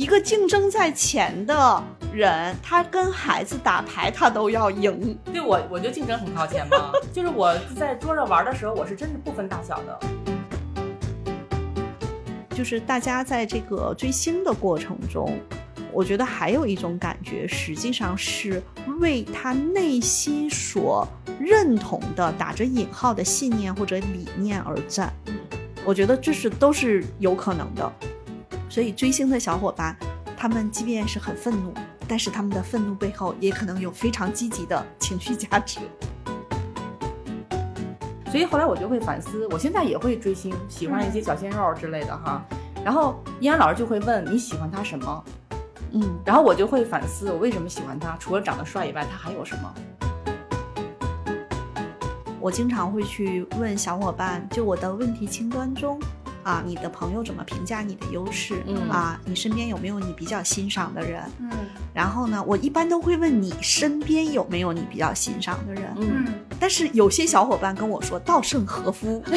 一个竞争在前的人，他跟孩子打牌，他都要赢。对我，我就竞争很靠前嘛。就是我在桌上玩的时候，我是真是不分大小的。就是大家在这个追星的过程中，我觉得还有一种感觉，实际上是为他内心所认同的打着引号的信念或者理念而战。我觉得这是都是有可能的。所以追星的小伙伴，他们即便是很愤怒，但是他们的愤怒背后也可能有非常积极的情绪价值。所以后来我就会反思，我现在也会追星，喜欢一些小鲜肉之类的哈。然后依然老师就会问你喜欢他什么？嗯，然后我就会反思我为什么喜欢他，除了长得帅以外，他还有什么？我经常会去问小伙伴，就我的问题清单中，啊，你的朋友怎么评价你的优势？嗯啊，你身边有没有你比较欣赏的人？嗯然后呢，我一般都会问你身边有没有你比较欣赏的人。嗯，嗯但是有些小伙伴跟我说稻盛和夫，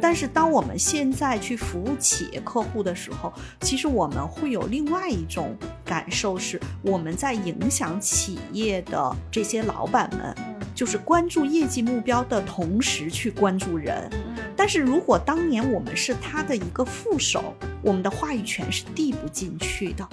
但是当我们现在去服务企业客户的时候，其实我们会有另外一种感受，是我们在影响企业的这些老板们，就是关注业绩目标的同时去关注人。但是如果当年我们是他的一个副手，我们的话语权是递不进去的。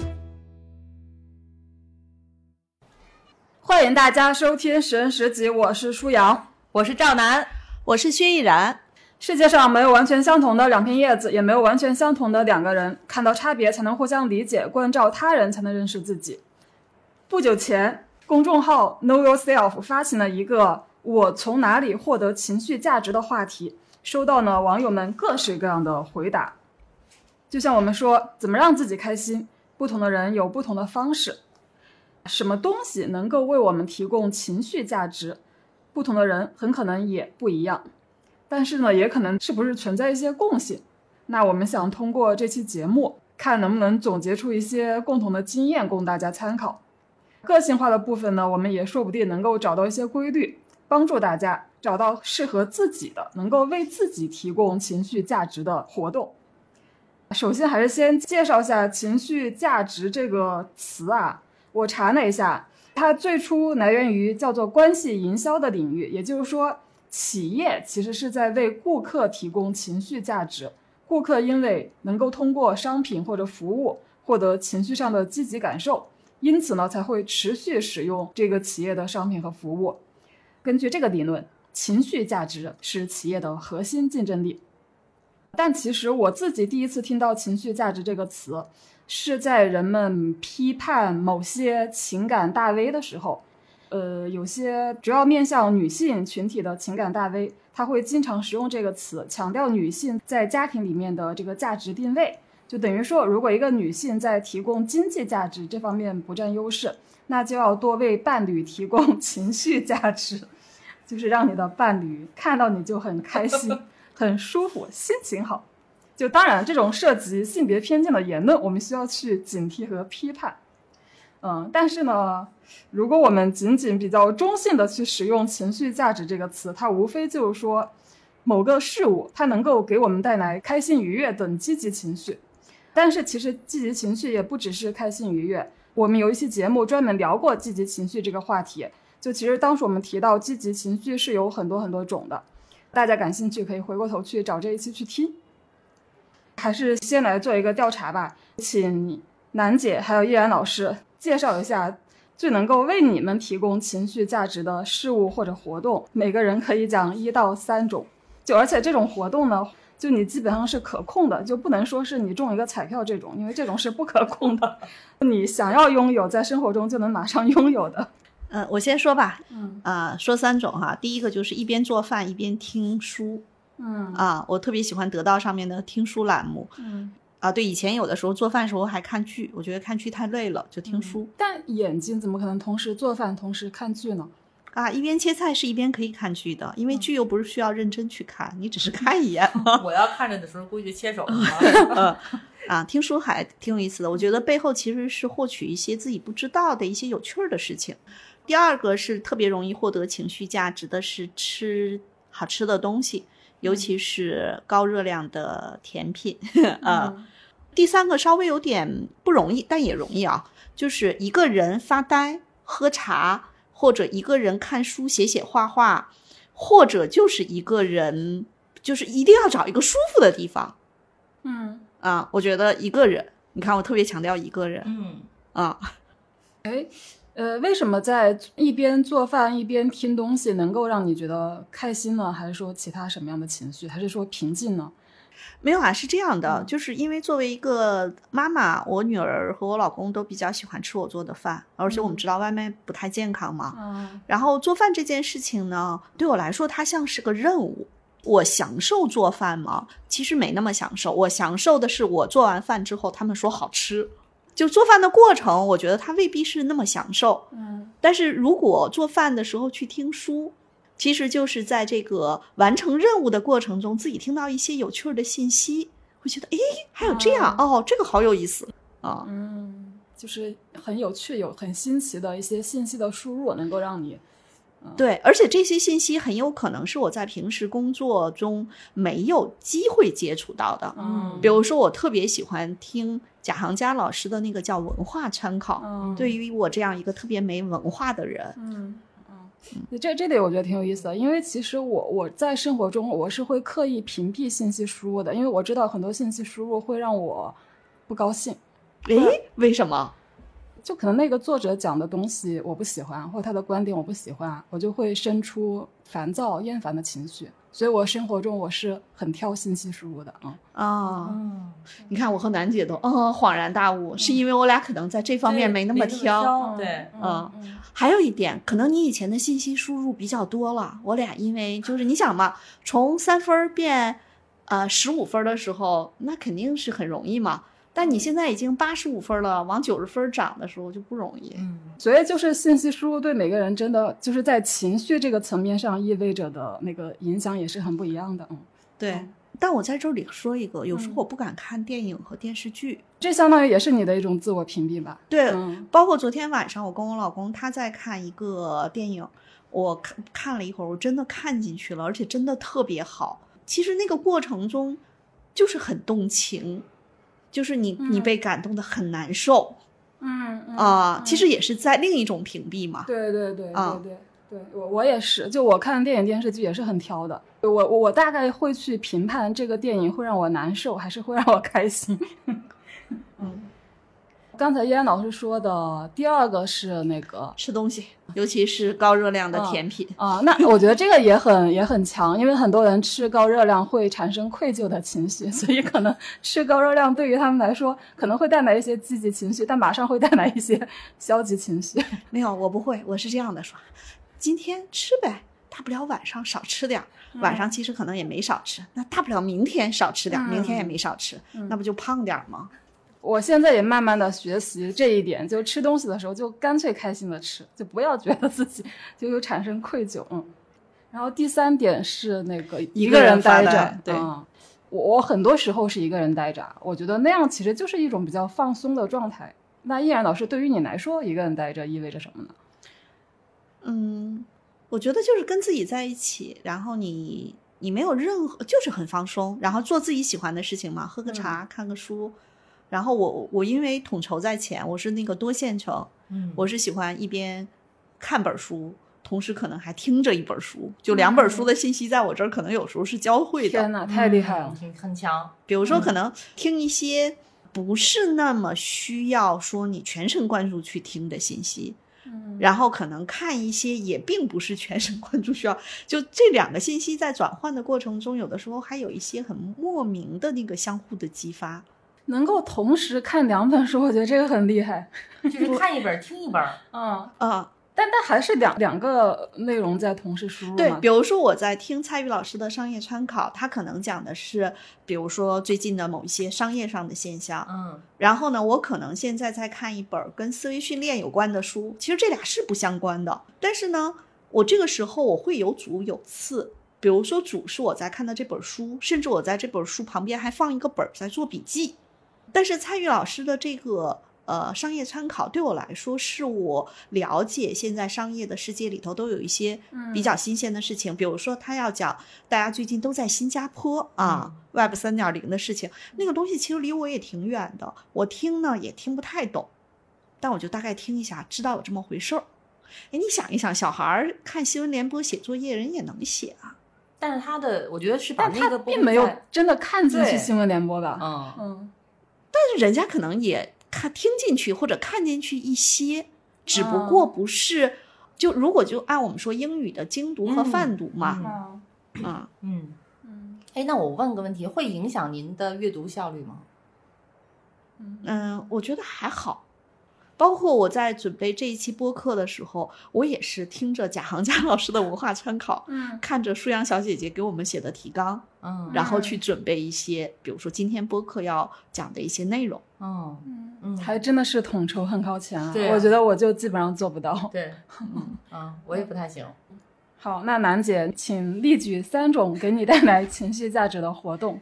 欢迎大家收听《十人十集》，我是舒阳。我是赵楠，我是薛逸然。世界上没有完全相同的两片叶子，也没有完全相同的两个人。看到差别才能互相理解，关照他人才能认识自己。不久前，公众号 Know Yourself 发起了一个“我从哪里获得情绪价值”的话题，收到了网友们各式各样的回答。就像我们说，怎么让自己开心，不同的人有不同的方式。什么东西能够为我们提供情绪价值，不同的人很可能也不一样。但是呢，也可能是不是存在一些共性？那我们想通过这期节目，看能不能总结出一些共同的经验供大家参考。个性化的部分呢，我们也说不定能够找到一些规律，帮助大家找到适合自己的、能够为自己提供情绪价值的活动。首先，还是先介绍一下“情绪价值”这个词啊。我查了一下，它最初来源于叫做关系营销的领域，也就是说，企业其实是在为顾客提供情绪价值。顾客因为能够通过商品或者服务获得情绪上的积极感受，因此呢才会持续使用这个企业的商品和服务。根据这个理论，情绪价值是企业的核心竞争力。但其实我自己第一次听到“情绪价值”这个词，是在人们批判某些情感大 V 的时候，呃，有些主要面向女性群体的情感大 V，他会经常使用这个词，强调女性在家庭里面的这个价值定位。就等于说，如果一个女性在提供经济价值这方面不占优势，那就要多为伴侣提供 情绪价值，就是让你的伴侣看到你就很开心、很舒服、心情好。就当然，这种涉及性别偏见的言论，我们需要去警惕和批判。嗯，但是呢，如果我们仅仅比较中性的去使用“情绪价值”这个词，它无非就是说，某个事物它能够给我们带来开心、愉悦等积极情绪。但是其实积极情绪也不只是开心愉悦。我们有一期节目专门聊过积极情绪这个话题。就其实当时我们提到积极情绪是有很多很多种的，大家感兴趣可以回过头去找这一期去听。还是先来做一个调查吧，请楠姐还有依然老师介绍一下最能够为你们提供情绪价值的事物或者活动。每个人可以讲一到三种，就而且这种活动呢，就你基本上是可控的，就不能说是你中一个彩票这种，因为这种是不可控的。你想要拥有，在生活中就能马上拥有的。嗯、我先说吧，嗯啊、说三种哈。第一个就是一边做饭一边听书嗯啊，我特别喜欢得到上面的听书栏目嗯，啊。对，以前有的时候做饭的时候还看剧，我觉得看剧太累了，就听书、但眼睛怎么可能同时做饭同时看剧呢？啊。一边切菜是一边可以看剧的，因为剧又不是需要认真去看，你只是看一眼。我要看着的时候估计就切手了。啊，听书还挺有意思的。我觉得背后其实是获取一些自己不知道的一些有趣儿的事情。第二个是特别容易获得情绪价值的是吃好吃的东西，尤其是高热量的甜品 啊。第三个稍微有点不容易，但也容易啊，就是一个人发呆、喝茶，或者一个人看书、写写画画，或者就是一个人，就是一定要找一个舒服的地方。嗯，啊，我觉得一个人，你看我特别强调一个人嗯，啊，哎，呃，为什么在一边做饭一边听东西能够让你觉得开心呢？还是说其他什么样的情绪？还是说平静呢？没有啊，是这样的，就是因为作为一个妈妈，我女儿和我老公都比较喜欢吃我做的饭，而且我们知道外卖不太健康嘛。嗯然后做饭这件事情呢，对我来说它像是个任务。我享受做饭吗？其实没那么享受。我享受的是我做完饭之后，他们说好吃。就做饭的过程，我觉得它未必是那么享受。嗯但是如果做饭的时候去听书，其实就是在这个完成任务的过程中，自己听到一些有趣儿的信息，会觉得诶，还有这样、哦，这个好有意思啊。嗯，就是很有趣、有很新奇的一些信息的输入，能够让你对，而且这些信息很有可能是我在平时工作中没有机会接触到的。嗯比如说，我特别喜欢听贾行家老师的那个叫文化参考。嗯对于我这样一个特别没文化的人，嗯嗯，这这点我觉得挺有意思的，因为其实我我在生活中我是会刻意屏蔽信息输入的，因为我知道很多信息输入会让我不高兴，诶，为什么？就可能那个作者讲的东西我不喜欢，或者他的观点我不喜欢，我就会生出烦躁、厌烦的情绪，所以我生活中我是很挑信息输入的啊。啊、嗯，你看我和楠姐都嗯恍然大悟，是因为我俩可能在这方面没那么挑。对，嗯，还有一点，可能你以前的信息输入比较多了，我俩因为就是你想嘛，从三分儿变呃十五分儿的时候，那肯定是很容易嘛。但你现在已经八十五分了，往九十分涨的时候就不容易。嗯，所以就是信息输入对每个人真的就是在情绪这个层面上意味着的那个影响也是很不一样的。嗯，对，但我在这里说一个，有时候我不敢看电影和电视剧。这相当于也是你的一种自我屏蔽吧？对，嗯包括昨天晚上我跟我老公他在看一个电影，我看看了一会儿，我真的看进去了，而且真的特别好。其实那个过程中就是很动情，就是你你嗯被感动的很难受嗯嗯啊、嗯其实也是在另一种屏蔽嘛。对对对啊对对对，我我也是，就我看电影电视剧也是很挑的。我我我大概会去评判这个电影会让我难受，还是会让我开心。嗯，刚才依安老师说的第二个是那个吃东西，尤其是高热量的嗯甜品。啊，那我觉得这个也很 也很强，因为很多人吃高热量会产生愧疚的情绪，所以可能吃高热量对于他们来说可能会带来一些积极情绪，但马上会带来一些消极情绪。没有，我不会，我是这样的说，今天吃呗，大不了晚上少吃点儿，晚上其实可能也没少吃，那大不了明天少吃点儿，明天也没少吃，那不就胖点儿吗？我现在也慢慢的学习这一点，就吃东西的时候就干脆开心的吃，就不要觉得自己就有产生愧疚。嗯，然后第三点是那个一个人人待着，对嗯我我很多时候是一个人待着，我觉得那样其实就是一种比较放松的状态。那依然老师，对于你来说，一个人待着意味着什么呢？嗯，我觉得就是跟自己在一起，然后你你没有任何，就是很放松，然后做自己喜欢的事情嘛，喝个茶，看个书。然后我我因为统筹在前，我是那个多线程，嗯，我是喜欢一边看本书，同时可能还听着一本书，就两本书的信息在我这儿可能有时候是交汇的。天哪，太厉害了！嗯，很强，比如说，可能听一些不是那么需要说你全神贯注去听的信息，嗯然后可能看一些也并不是全神贯注需要，就这两个信息在转换的过程中，有的时候还有一些很莫名的那个相互的激发。能够同时看两本书，我觉得这个很厉害。就是看一本听一本，嗯，啊、但但还是两两个内容在同时输入对，比如说我在听蔡宇老师的商业参考，他可能讲的是，比如说最近的某一些商业上的现象，嗯然后呢，我可能现在在看一本跟思维训练有关的书，其实这俩是不相关的，但是呢，我这个时候我会有主有次。比如说，主是我在看的这本书，甚至我在这本书旁边还放一个本儿在做笔记。但是蔡玉老师的这个呃商业参考，对我来说是我了解现在商业的世界里头都有一些比较新鲜的事情，比如说他要讲大家最近都在新加坡啊、Web 三点零的事情，那个东西其实离我也挺远的，我听呢也听不太懂，但我就大概听一下，知道有这么回事儿。哎，你想一想，小孩儿看新闻联播写作业，人也能写啊。但是他的，我觉得是把但他那个并没有真的看进去新闻联播的？嗯嗯但是人家可能也看听进去或者看进去一些，只不过不是、就如果就按我们说英语的精读和嗯泛读嘛，啊嗯，嗯。嗯哎，那我问个问题，会影响您的阅读效率吗？嗯，我觉得还好。包括我在准备这一期播客的时候，我也是听着贾行家老师的文化参考，嗯看着舒阳小姐姐给我们写的提纲，嗯然后去准备一些，比如说今天播客要讲的一些内容。嗯，嗯还真的是统筹很靠前啊！对啊我觉得我就基本上做不到。对，嗯嗯，我也不太行。好，那楠姐，请例举三种给你带来情绪价值的活动。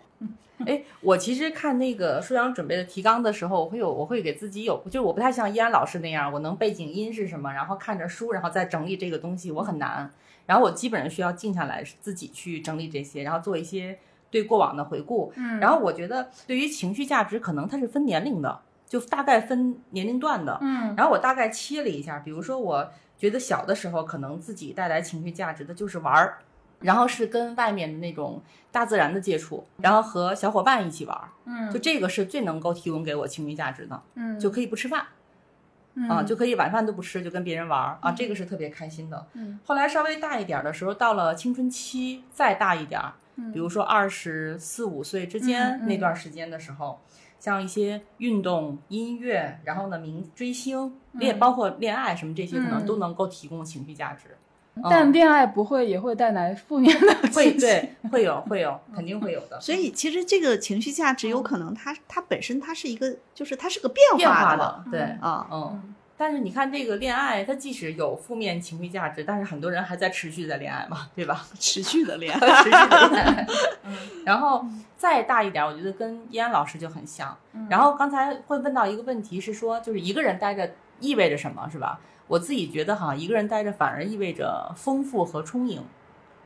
哎，我其实看那个舒阳准备的提纲的时候，我会有，我会给自己有，就是我不太像依安老师那样，我能背景音是什么，然后看着书，然后再整理这个东西，我很难。然后我基本上需要静下来，自己去整理这些，然后做一些对过往的回顾。嗯然后我觉得对于情绪价值，可能它是分年龄的，就大概分年龄段的。嗯然后我大概切了一下，比如说我觉得小的时候可能自己带来情绪价值的就是玩儿，然后是跟外面的那种大自然的接触，然后和小伙伴一起玩儿，嗯。就这个是最能够提供给我情绪价值的，嗯。就可以不吃饭啊，就可以晚饭都不吃，就跟别人玩儿啊，这个是特别开心的。嗯。后来稍微大一点儿的时候，到了青春期，再大一点儿，嗯。比如说二十四五岁之间那段时间的时候，像一些运动、音乐，然后呢，明追星、恋，包括恋爱什么这些，可能嗯。都能够提供情绪价值。但恋爱不会也会带来负面的会情绪。对会有会有 肯定会有的，所以其实这个情绪价值有可能它它本身它是一个，就是它是个变变化的化的对，啊。嗯。但是你看这个恋爱，它即使有负面情绪价值，但是很多人还在持续在恋爱嘛，对吧？持续的 恋爱，持续的恋爱。然后再大一点，我觉得跟依安老师就很像。然后刚才会问到一个问题是说，就是一个人待着意味着什么，是吧？我自己觉得哈，一个人待着反而意味着丰富和充盈，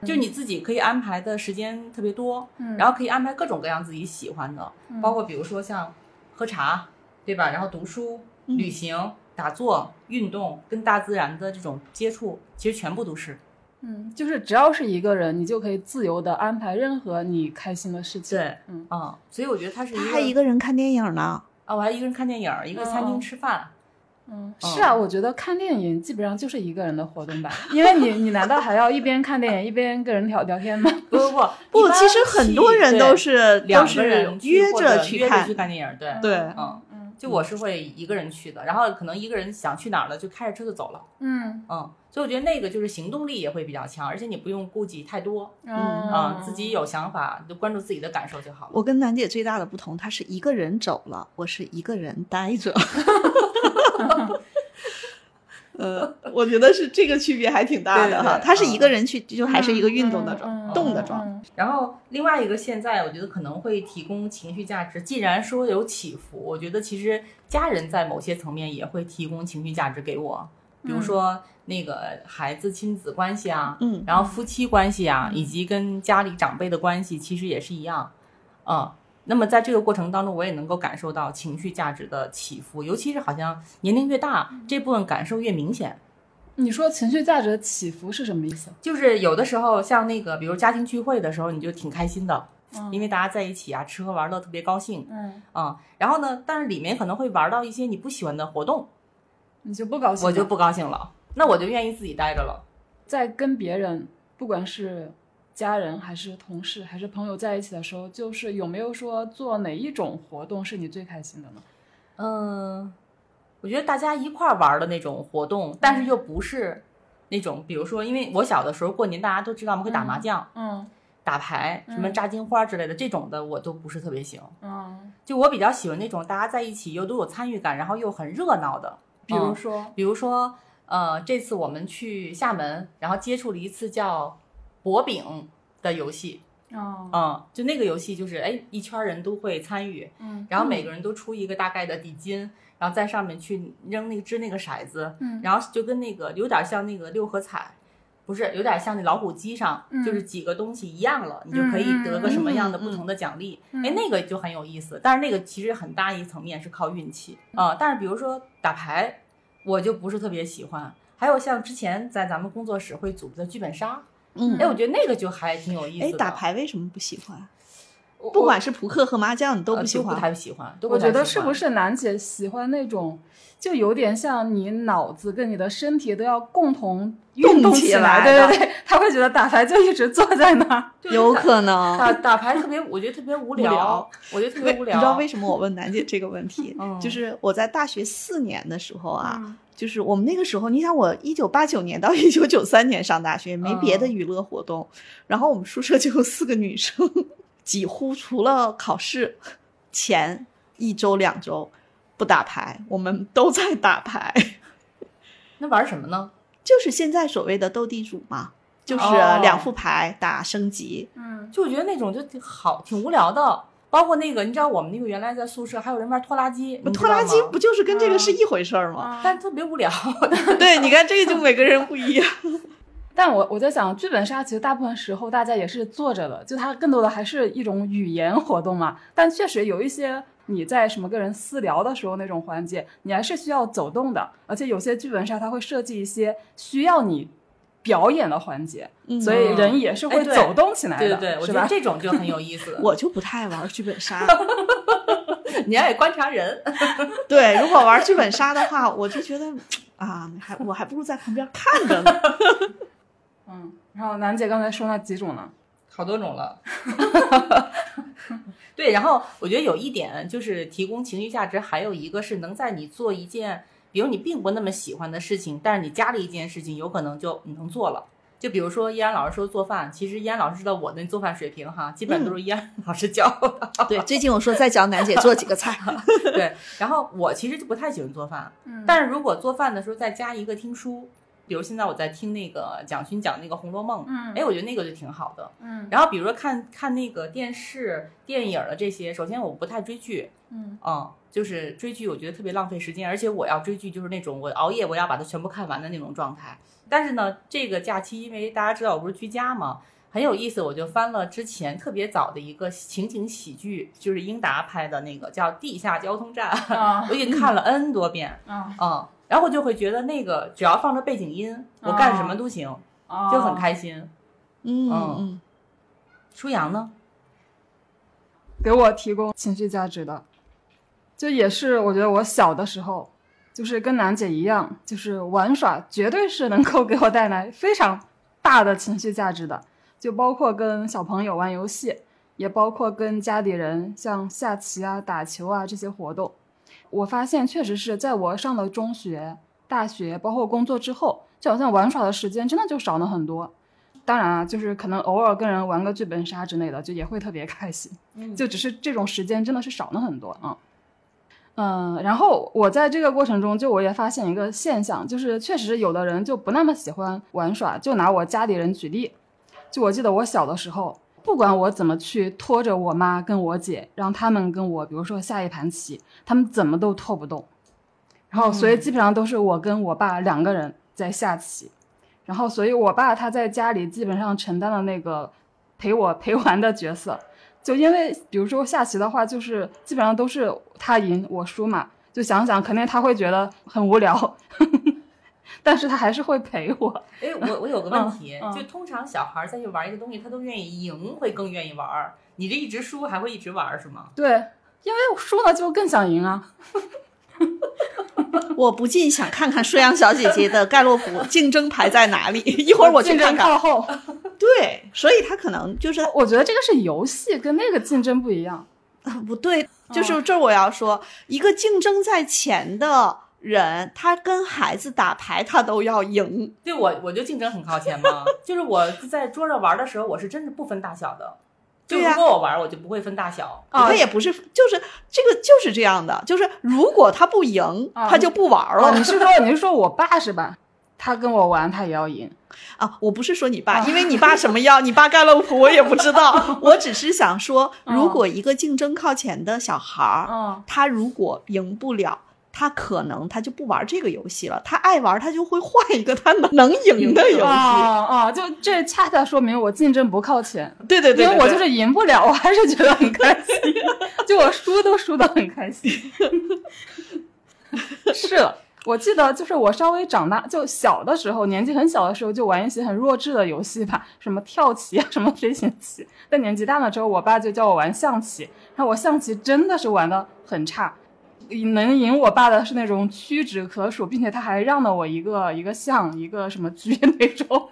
就你自己可以安排的时间特别多，嗯然后可以安排各种各样自己喜欢的，包括比如说像喝茶，对吧？然后读书、旅行、打坐、运动，跟大自然的这种接触，其实全部都是。嗯，就是只要是一个人，你就可以自由的安排任何你开心的事情。对，嗯嗯，所以我觉得他是一个他还一个人看电影呢。啊，我还一个人看电影，一个餐厅嗯吃饭。嗯，是啊，我觉得看电影基本上就是一个人的活动吧，因为你你难道还要一边看电影一边跟人聊聊天吗？不不不不，其实很多人都是两个都是人约着去看约着去，看电影，对对嗯。就我是会一个人去的，然后可能一个人想去哪儿了，就开着车就走了，嗯。嗯，所以我觉得那个就是行动力也会比较强，而且你不用顾忌太多，嗯啊，自己有想法就关注自己的感受就好了。我跟楠姐最大的不同，她是一个人走了，我是一个人待着。呃，我觉得是这个区别还挺大的哈。对对对她是一个人去，就还是一个运动的嗯状，嗯动的状。嗯然后另外一个现在我觉得可能会提供情绪价值，既然说有起伏，我觉得其实家人在某些层面也会提供情绪价值给我，比如说那个孩子亲子关系啊，嗯然后夫妻关系啊，以及跟家里长辈的关系，其实也是一样，嗯。那么在这个过程当中，我也能够感受到情绪价值的起伏，尤其是好像年龄越大，这部分感受越明显。你说情绪价值的起伏是什么意思？就是有的时候像那个，比如家庭聚会的时候，你就挺开心的，因为大家在一起啊，吃喝玩乐特别高兴，嗯，啊、然后呢，但是里面可能会玩到一些你不喜欢的活动，你就不高兴，我就不高兴了，那我就愿意自己待着了。在跟别人，不管是家人还是同事还是朋友在一起的时候，就是有没有说做哪一种活动是你最开心的呢？嗯，我觉得大家一块儿玩的那种活动，但是又不是那种，比如说，因为我小的时候过年大家都知道我们会打麻将、嗯打牌、什么嗯扎金花之类的，这种的我都不是特别行。嗯，就我比较喜欢那种大家在一起又都有参与感，然后又很热闹的，比如嗯说，比如说，呃，这次我们去厦门，然后接触了一次叫博饼的游戏，哦，嗯，就那个游戏就是，哎，一圈人都会参与，嗯然后每个人都出一个大概的底金，然后在上面去扔那个掷那个骰子，嗯。然后就跟那个有点像那个六合彩，不是有点像那老虎机上，嗯。就是几个东西一样了，你就可以得个什么样的不同的奖励，嗯哎，那个就很有意思。但是那个其实很大一层面是靠运气。啊、但是比如说打牌，我就不是特别喜欢。还有像之前在咱们工作室会组织的剧本杀，嗯哎，我觉得那个就还挺有意思哎，打牌为什么不喜欢？我不管是扑克和麻将，你都呃不喜欢。太喜欢。都不喜欢觉得是不是楠姐喜欢那种，就有点像你脑子跟你的身体都要共同运动起来，来对对对，他会觉得打牌就一直坐在那儿。有可能。打打牌特别，我觉得特别无聊，聊我觉得特别无聊。你知道为什么我问楠姐这个问题？嗯就是我在大学四年的时候啊，嗯就是我们那个时候，你想我一九八九年到一九九三年上大学，没别的嗯娱乐活动，然后我们宿舍就有四个女生，几乎除了考试前一周两周不打牌，我们都在打牌，那玩什么呢？就是现在所谓的斗地主嘛，就是哦两副牌打升级。嗯，就我觉得那种就挺好，挺无聊的。包括那个，你知道我们那个原来在宿舍还有人玩拖拉机，拖拉机不就是跟这个是一回事儿吗？啊但特别无聊。对，你看这个就每个人不一样。但我我在想，剧本杀其实大部分时候大家也是坐着的，就它更多的还是一种语言活动嘛。但确实有一些你在什么跟人私聊的时候那种环节，你还是需要走动的，而且有些剧本杀它会设计一些需要你表演的环节，嗯所以人也是会走动起来的，对对对，我？觉得这种就很有意思。我就不太爱玩剧本杀。你还得观察人，对，如果玩剧本杀的话，我就觉得啊，还我还不如在旁边看着呢。嗯，然后楠姐刚才说那几种呢？好多种了。对，然后我觉得有一点就是提供情绪价值，还有一个是能在你做一件，比如你并不那么喜欢的事情，但是你加了一件事情，有可能就你能做了。就比如说依安老师说做饭，其实依安老师知道我的做饭水平哈，基本都是依安老师教的。对，最近我说再教楠姐做几个菜，对，然后我其实就不太喜欢做饭，嗯但是如果做饭的时候再加一个听书，比如现在我在听那个蒋勋讲那个《红楼梦》，嗯。哎，我觉得那个就挺好的。嗯。然后比如说看看那个电视、电影的这些，首先我不太追剧，嗯。嗯，就是追剧我觉得特别浪费时间，而且我要追剧就是那种我熬夜我要把它全部看完的那种状态。但是呢，这个假期因为大家知道我不是居家嘛，很有意思，我就翻了之前特别早的一个情景喜剧，就是英达拍的那个叫《地下交通站》，啊。我已经看了 N 多遍，嗯。嗯，然后我就会觉得那个只要放着背景音，我干什么都行，啊，就很开心。嗯嗯嗯，舒阳呢？给我提供情绪价值的，就也是我觉得我小的时候，就是跟楠姐一样，就是玩耍绝对是能够给我带来非常大的情绪价值的，就包括跟小朋友玩游戏，也包括跟家里人像下棋啊、打球啊这些活动。我发现确实是在我上了中学、大学，包括工作之后，就好像玩耍的时间真的就少了很多。当然啊，就是可能偶尔跟人玩个剧本杀之类的，就也会特别 开心。嗯就只是这种时间真的是少了很多啊。嗯，然后我在这个过程中，就我也发现一个现象，就是确实有的人就不那么喜欢玩耍。就拿我家里人举例，就我记得我小的时候，不管我怎么去拖着我妈跟我姐，让他们跟我，比如说下一盘棋，他们怎么都拖不动。然后，所以基本上都是我跟我爸两个人在下棋。然后，所以我爸他在家里基本上承担了那个陪我陪玩的角色。就因为比如说下棋的话，就是基本上都是他赢我输嘛，就想想肯定他会觉得很无聊，但是他还是会陪我。哎，我我有个问题，就通常小孩儿再去玩一个东西，他都愿意赢，会更愿意玩儿。你这一直输，还会一直玩儿是吗？对，因为输了就更想赢啊。我不禁想看看舒阳小姐姐的盖洛普竞争排在哪里，一会儿我去竞争看看。靠后。对，所以他可能就是我觉得这个是游戏，跟那个竞争不一样。啊不对，就是这儿我要说，一个竞争在前的人，他跟孩子打牌，他都要赢。对我我就竞争很靠前嘛，就是我在桌上玩的时候，我是真是不分大小的。就对呀如果我玩，我就不会分大小。啊他也不是，就是这个就是这样的，就是如果他不赢，啊他就不玩哦，了你。是说你是说我爸是吧？他跟我玩，他也要赢。啊，我不是说你爸，因为你爸什么样，你爸盖洛普我也不知道。我只是想说，如果一个竞争靠前的小孩儿，嗯他如果赢不了，他可能他就不玩这个游戏了。他爱玩，他就会换一个他能能赢的游戏。啊啊！就这恰恰说明我竞争不靠前，对对对对对因为我就是赢不了，我还是觉得很开心，就我输都输得很开心。是了，我记得就是我稍微长大，就小的时候，年纪很小的时候就玩一些很弱智的游戏吧，什么跳棋啊，什么飞行棋。但年纪大了之后，我爸就叫我玩象棋，然后我象棋真的是玩的很差。能赢我爸的是那种屈指可数，并且他还让了我一个一个象，一个什么车 那种，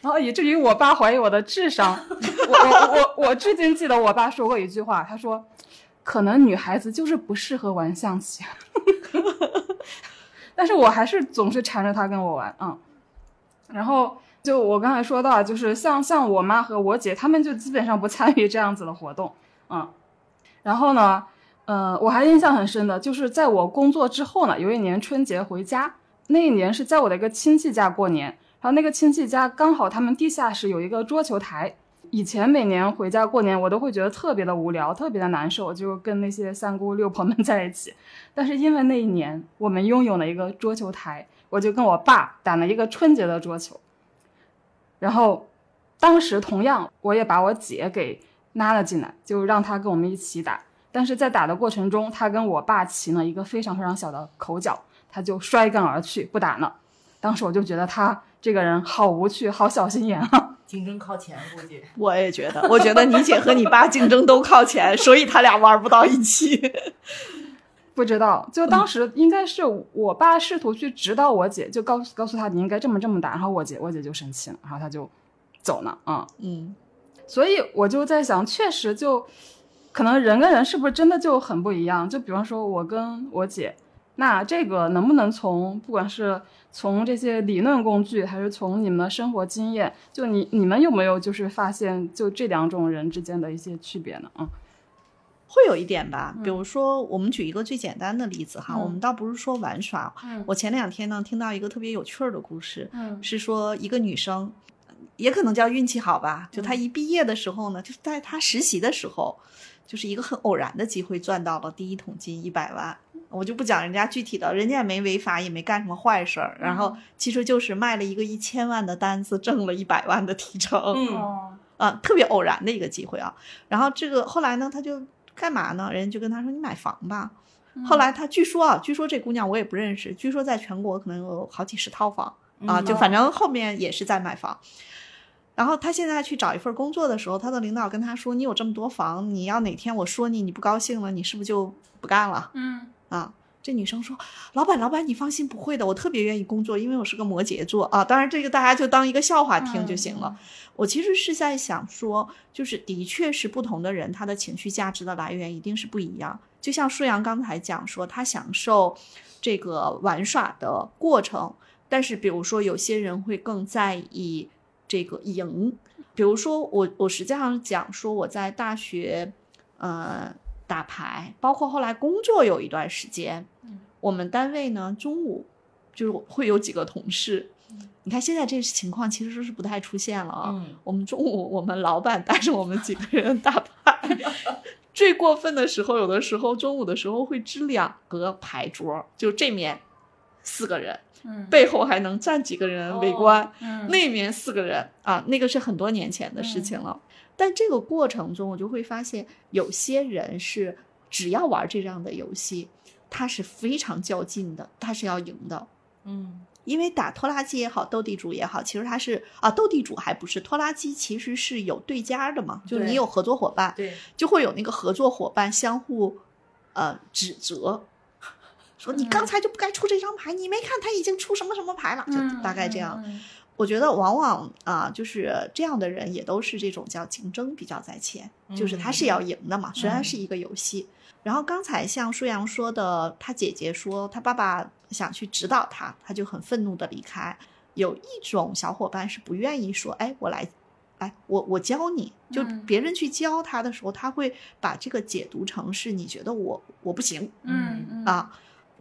然后以至于我爸怀疑我的智商。我我我我至今记得我爸说过一句话，他说：“可能女孩子就是不适合玩象棋。”但是我还是总是缠着他跟我玩，嗯。然后就我刚才说到，就是像像我妈和我姐，她们就基本上不参与这样子的活动，嗯。然后呢，呃，我还印象很深的，就是在我工作之后呢，有一年春节回家，那一年是在我的一个亲戚家过年，然后那个亲戚家刚好他们地下室有一个桌球台。以前每年回家过年，我都会觉得特别的无聊，特别的难受，就跟那些三姑六婆们 在一起。但是因为那一年我们拥有了一个桌球台，我就跟我爸打了一个春节的桌球。然后当时同样我也把我姐给拉了进来，就让她跟我们一起打。但是在打的过程中，他跟我爸起了一个非常非常小的口角，他就摔杆而去，不打了。当时我就觉得他这个人好无趣，好小心眼啊。竞争靠前，估计我也觉得，我觉得你姐和你爸竞争都靠前，所以他俩玩不到一起。不知道，就当时应该是我爸试图去指导我姐，就告诉告诉他你应该这么这么打，然后我姐我姐就生气了，然后他就走了啊、嗯，所以我就在想，确实就可能人跟人是不是真的就很不一样？就比方说我跟我姐，那这个能不能从不管是从这些理论工具，还是从你们的生活经验，就你你们有没有就是发现就这两种人之间的一些区别呢？啊、会有一点吧。比如说，我们举一个最简单的例子哈，嗯我们倒不是说玩耍。嗯我前两天呢听到一个特别有趣儿的故事，嗯是说一个女生，也可能叫运气好吧，就她一毕业的时候呢，就是在她实习的时候，就是一个很偶然的机会赚到了第一桶金一百万。我就不讲人家具体的，人家也没违法，也没干什么坏事儿，然后其实就是卖了一个一千万的单子，挣了一百万的提成。嗯哦啊，特别偶然的一个机会啊。然后这个后来呢，他就干嘛呢？人家就跟他说：“你买房吧。后来他据说啊，据说这姑娘我也不认识，据说在全国可能有好几十套房啊，嗯就反正后面也是在买房。然后他现在去找一份工作的时候，他的领导跟他说：“你有这么多房，你要哪天我说你你不高兴了，你是不是就不干了嗯啊？”这女生说：“老板，老板，你放心，不会的，我特别愿意工作，因为我是个摩羯座啊。当然，这个大家就当一个笑话听就行了。我其实是在想说，就是的确是不同的人，他的情绪价值的来源一定是不一样。就像舒阳刚才讲说，他享受这个玩耍的过程，但是比如说有些人会更在意这个赢。比如说我，我实际上讲说我在大学，呃，打牌，包括后来工作有一段时间，我们单位呢中午就是会有几个同事。你看现在这情况其实是不太出现了啊。嗯我们中午我们老板带着我们几个人 打牌，最过分的时候，有的时候中午的时候会支两个牌桌，就这面四个人，嗯。背后还能站几个人围观，嗯。那面四个人啊，那个是很多年前的事情了。但这个过程中，我就会发现，有些人是只要玩这样的游戏，他是非常较劲的，他是要赢的。嗯。因为打拖拉机也好，斗地主也好，其实它是啊，斗地主还不是拖拉机，其实是有对家的嘛，就是你有合作伙伴，对，就会有那个合作伙伴相互呃指责，说你刚才就不该出这张牌，你没看他已经出什么什么牌了，就大概这样。嗯我觉得往往啊，就是这样的人也都是这种叫竞争比较在前，就是他是要赢的嘛，虽然是一个游戏。然后刚才像舒阳说的，他姐姐说他爸爸想去指导他，他就很愤怒的离开。有一种小伙伴是不愿意说，哎，我来，来，我我教你。就嗯别人去教他的时候，他会把这个解读成是你觉得我我不行，嗯嗯啊，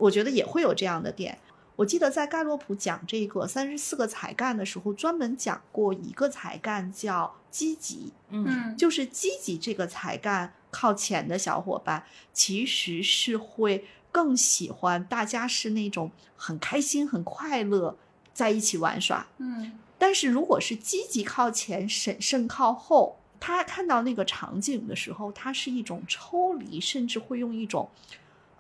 我觉得也会有这样的点。我记得在盖洛普讲这个三十四个才干的时候，专门讲过一个才干叫积极，嗯就是积极这个才干靠前的小伙伴，其实是会更喜欢大家是那种很开心、很快乐在一起玩耍。嗯但是如果是积极靠前、审慎靠后，他看到那个场景的时候，他是一种抽离，甚至会用一种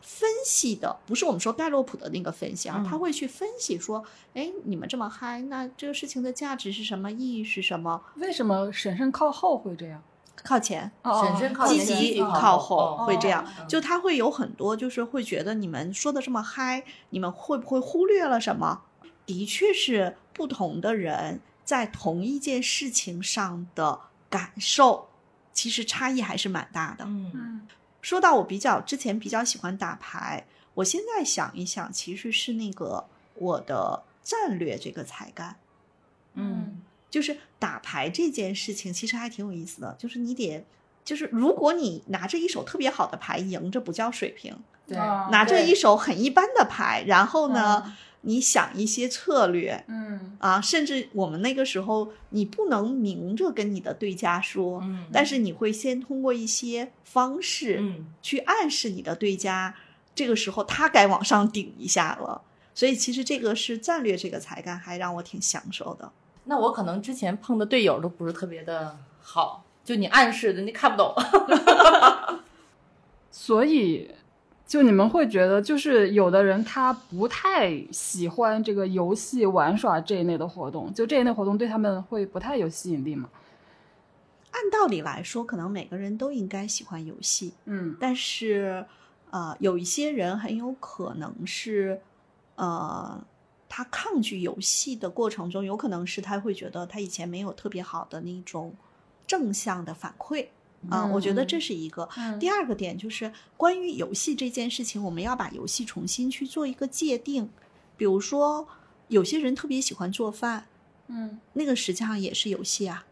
分析的，不是我们说盖洛普的那个分析啊，嗯他会去分析说，哎，你们这么嗨，那这个事情的价值是什么？意义是什么？为什么审慎靠后会这样？靠前。哦审慎靠积前极靠靠后后会这样哦，就他会有很多，就是会觉得你们说的这么嗨，你们会不会忽略了什么？的确是不同的人在同一件事情上的感受，其实差异还是蛮大的。嗯嗯说到我比较之前比较喜欢打牌，我现在想一想，其实是那个我的战略这个才干。嗯就是打牌这件事情，其实还挺有意思的。就是你得，就是如果你拿着一手特别好的牌赢，这不叫水平；对，啊拿着一手很一般的牌，然后呢，嗯你想一些策略嗯啊，甚至我们那个时候你不能明着跟你的对家说，嗯但是你会先通过一些方式嗯去暗示你的对家，这个时候他该往上顶一下了。所以其实这个是战略这个才干，还让我挺享受的。那我可能之前碰的队友都不是特别的好，就你暗示，人家看不懂。所以，就你们会觉得，就是有的人他不太喜欢这个游戏玩耍这一类的活动，就这一类活动对他们会不太有吸引力吗？按道理来说，可能每个人都应该喜欢游戏，嗯但是，呃，有一些人很有可能是，呃，他抗拒游戏的过程中，有可能是他会觉得他以前没有特别好的那种正向的反馈啊、我觉得这是一个。嗯第二个点就是关于游戏这件事情，我们要把游戏重新去做一个界定。比如说，有些人特别喜欢做饭，嗯那个实际上也是游戏啊。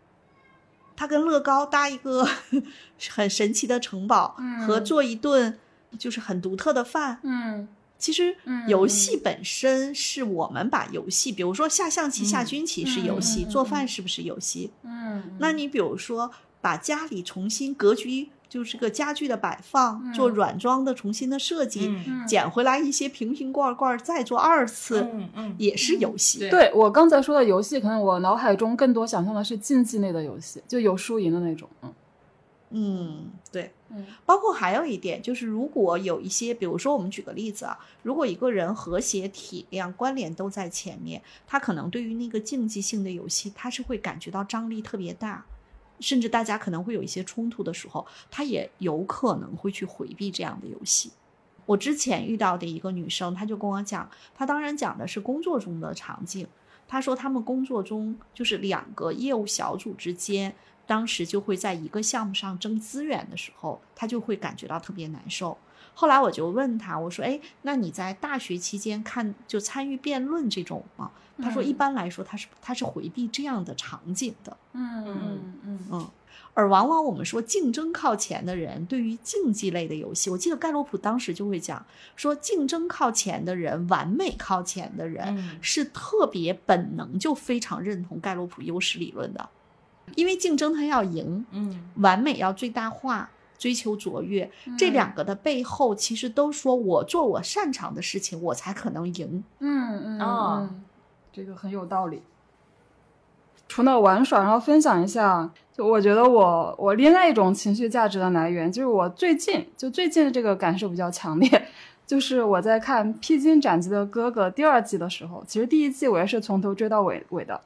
他跟乐高搭一个 很神奇的城堡，嗯和做一顿就是很独特的饭。嗯其实嗯游戏本身是我们把游戏，比如说下象棋、下军棋是游戏，做饭是不是游戏？嗯，那你比如说把家里重新格局，就是个家具的摆放，嗯做软装的重新的设计，嗯捡回来一些瓶瓶罐罐，再做二次，嗯嗯，也是游戏。对对我刚才说的游戏，可能我脑海中更多想象的是竞技类的游戏，就有输赢的那种。嗯嗯，对。嗯包括还有一点就是，如果有一些，比如说我们举个例子啊，如果一个人和谐、体谅、关联都在前面，他可能对于那个竞技性的游戏，他是会感觉到张力特别大，甚至大家可能会有一些冲突的时候，他也有可能会去回避这样的游戏。我之前遇到的一个女生，她就跟我讲，她当然讲的是工作中的场景。她说他们工作中就是两个业务小组之间，当时就会在一个项目上争资源的时候，她就会感觉到特别难受。后来我就问他，我说：“哎，那你在大学期间看就参与辩论这种吗？”他说：“嗯一般来说，他是他是回避这样的场景的。”嗯嗯嗯嗯，而往往我们说竞争靠前的人，对于竞技类的游戏，我记得盖洛普当时就会讲说，竞争靠前的人，完美靠前的人，嗯是特别本能就非常认同盖洛普优势理论的，因为竞争他要赢，嗯完美要最大化。追求卓越，这两个的背后，其实都说我做我擅长的事情，我才可能赢。嗯嗯啊嗯，这个很有道理。除了玩耍，然后分享一下，就我觉得我我另外一种情绪价值的来源，就是我最近就最近这个感受比较强烈，就是我在看《披荆斩棘的哥哥》第二季的时候，其实第一季我也是从头追到尾尾的。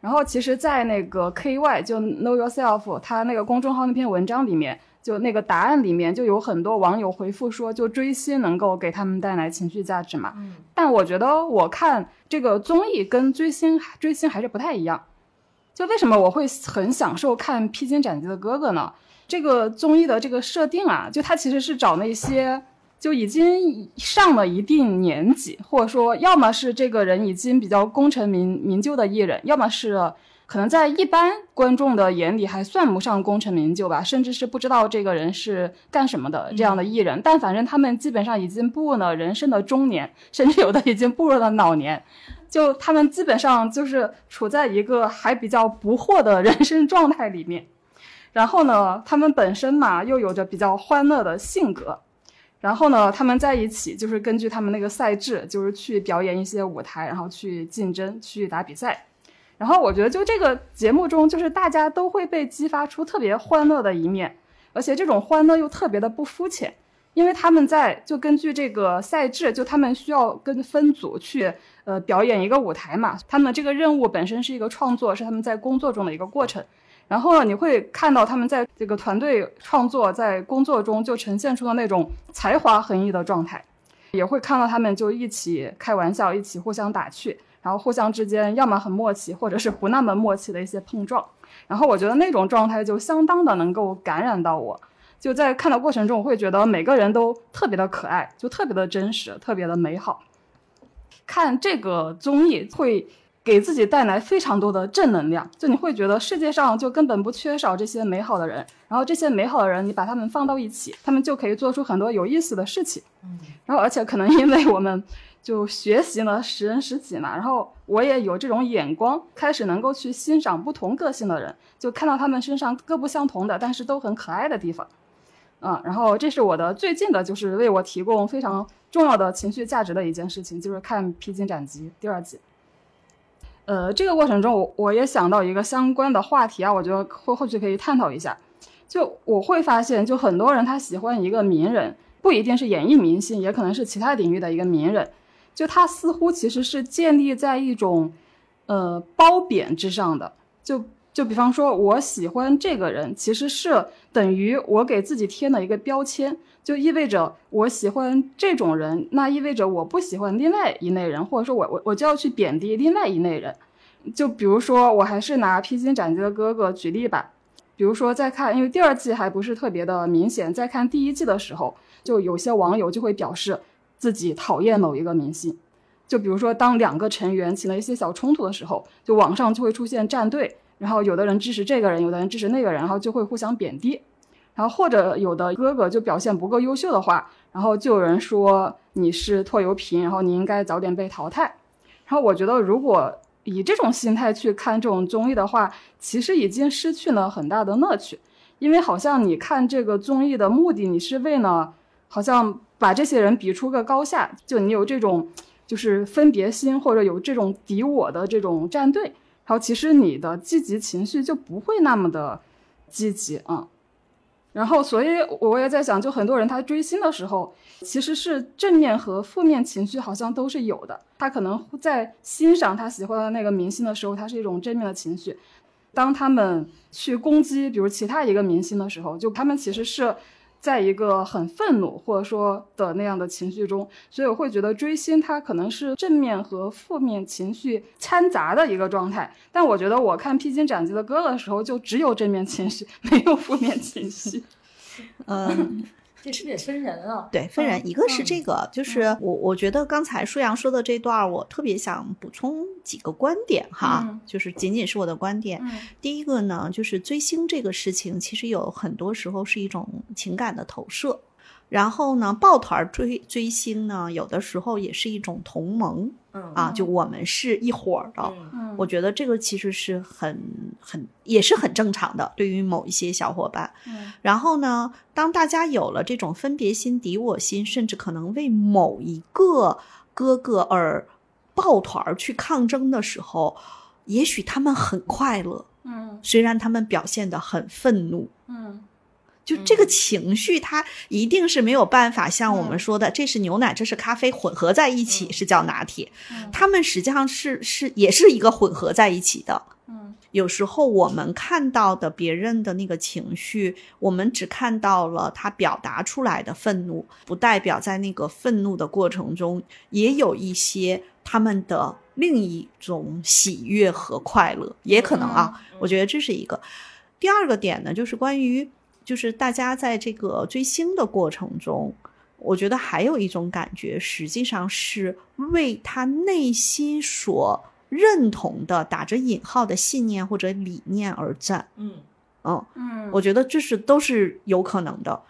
然后其实，在那个 KY 就 Know Yourself 他那个公众号那篇文章里面，就那个答案里面就有很多网友回复说，就追星能够给他们带来情绪价值嘛。嗯但我觉得我看这个综艺跟追星追星还是不太一样。就为什么我会很享受看《披荆斩棘的哥哥》呢？这个综艺的这个设定啊，就他其实是找那些就已经上了一定年纪，或者说要么是这个人已经比较功成名名就的艺人，要么是可能在一般观众的眼里还算不上功成名就吧，甚至是不知道这个人是干什么的这样的艺人。但反正他们基本上已经步入了人生的中年，甚至有的已经步入了老年。就他们基本上就是处在一个还比较不惑的人生状态里面。然后呢，他们本身嘛又有着比较欢乐的性格。然后呢，他们在一起就是根据他们那个赛制，就是去表演一些舞台，然后去竞争，去打比赛。然后我觉得，就这个节目中，就是大家都会被激发出特别欢乐的一面，而且这种欢乐又特别的不肤浅，因为他们在就根据这个赛制，就他们需要跟分组去呃表演一个舞台嘛。他们这个任务本身是一个创作，是他们在工作中的一个过程。然后呢，你会看到他们在这个团队创作、在工作中就呈现出的那种才华横溢的状态，也会看到他们就一起开玩笑、一起互相打趣，然后互相之间要么很默契，或者是不那么默契的一些碰撞。然后我觉得那种状态就相当的能够感染到我，就在看的过程中，我会觉得每个人都特别的可爱，就特别的真实，特别的美好。看这个综艺会。给自己带来非常多的正能量，就你会觉得世界上就根本不缺少这些美好的人，然后这些美好的人，你把他们放到一起，他们就可以做出很多有意思的事情。嗯，然后而且可能因为我们就学习了识人识己嘛，然后我也有这种眼光，开始能够去欣赏不同个性的人，就看到他们身上各不相同的，但是都很可爱的地方。嗯，然后这是我的最近的，就是为我提供非常重要的情绪价值的一件事情，就是看《披荆斩棘》第二季。呃，这个过程中，我我也想到一个相关的话题啊，我觉得或或许可以探讨一下。就我会发现，就很多人他喜欢一个名人，不一定是演艺明星，也可能是其他领域的一个名人。就他似乎其实是建立在一种，呃，褒贬之上的。就就比方说，我喜欢这个人，其实是等于我给自己贴了一个标签，就意味着我喜欢这种人，那意味着我不喜欢另外一类人，或者说我我我就要去贬低另外一类人。就比如说，我还是拿《披荆斩棘的哥哥》举例吧。比如说，在看，因为第二季还不是特别的明显，在看第一季的时候，就有些网友就会表示自己讨厌某一个明星。就比如说，当两个成员起了一些小冲突的时候，就网上就会出现站队，然后有的人支持这个人，有的人支持那个人，然后就会互相贬低。然后或者有的哥哥就表现不够优秀的话，然后就有人说你是拖油瓶，然后你应该早点被淘汰。然后我觉得如果。以这种心态去看这种综艺的话，其实已经失去了很大的乐趣，因为好像你看这个综艺的目的，你是为了好像把这些人比出个高下，就你有这种就是分别心，或者有这种敌我的这种站队，然后其实你的积极情绪就不会那么的积极啊。然后，所以我也在想，就很多人他追星的时候，其实是正面和负面情绪好像都是有的。他可能在欣赏他喜欢的那个明星的时候，他是一种正面的情绪；当他们去攻击，比如其他一个明星的时候，就他们其实是在一个很愤怒或者说的那样的情绪中。所以我会觉得追星它可能是正面和负面情绪掺杂的一个状态。但我觉得我看《披荆斩棘的歌》的时候，就只有正面情绪，没有负面情绪。嗯，这是不是也分人啊？对，分人。一个是这个，就是我我觉得刚才舒阳说的这段，我特别想补充几个观点哈，就是仅仅是我的观点。第一个呢，就是追星这个事情，其实有很多时候是一种情感的投射。然后呢，抱团追追星呢，有的时候也是一种同盟，啊，就我们是一伙儿的。我觉得这个其实是很很也是很正常的，对于某一些小伙伴。然后呢，当大家有了这种分别心、敌我心，甚至可能为某一个哥哥而抱团去抗争的时候，也许他们很快乐。嗯，虽然他们表现的很愤怒。嗯。就这个情绪，它一定是没有办法像我们说的，这是牛奶，这是咖啡，混合在一起是叫拿铁。他们实际上是是也是一个混合在一起的。嗯，有时候我们看到的别人的那个情绪，我们只看到了他表达出来的愤怒，不代表在那个愤怒的过程中也有一些他们的另一种喜悦和快乐，也可能啊。我觉得这是一个。第二个点呢，就是关于。就是大家在这个追星的过程中，我觉得还有一种感觉，实际上是为他内心所认同的打着引号的信念或者理念而战。嗯嗯，嗯我觉得这是都是有可能的。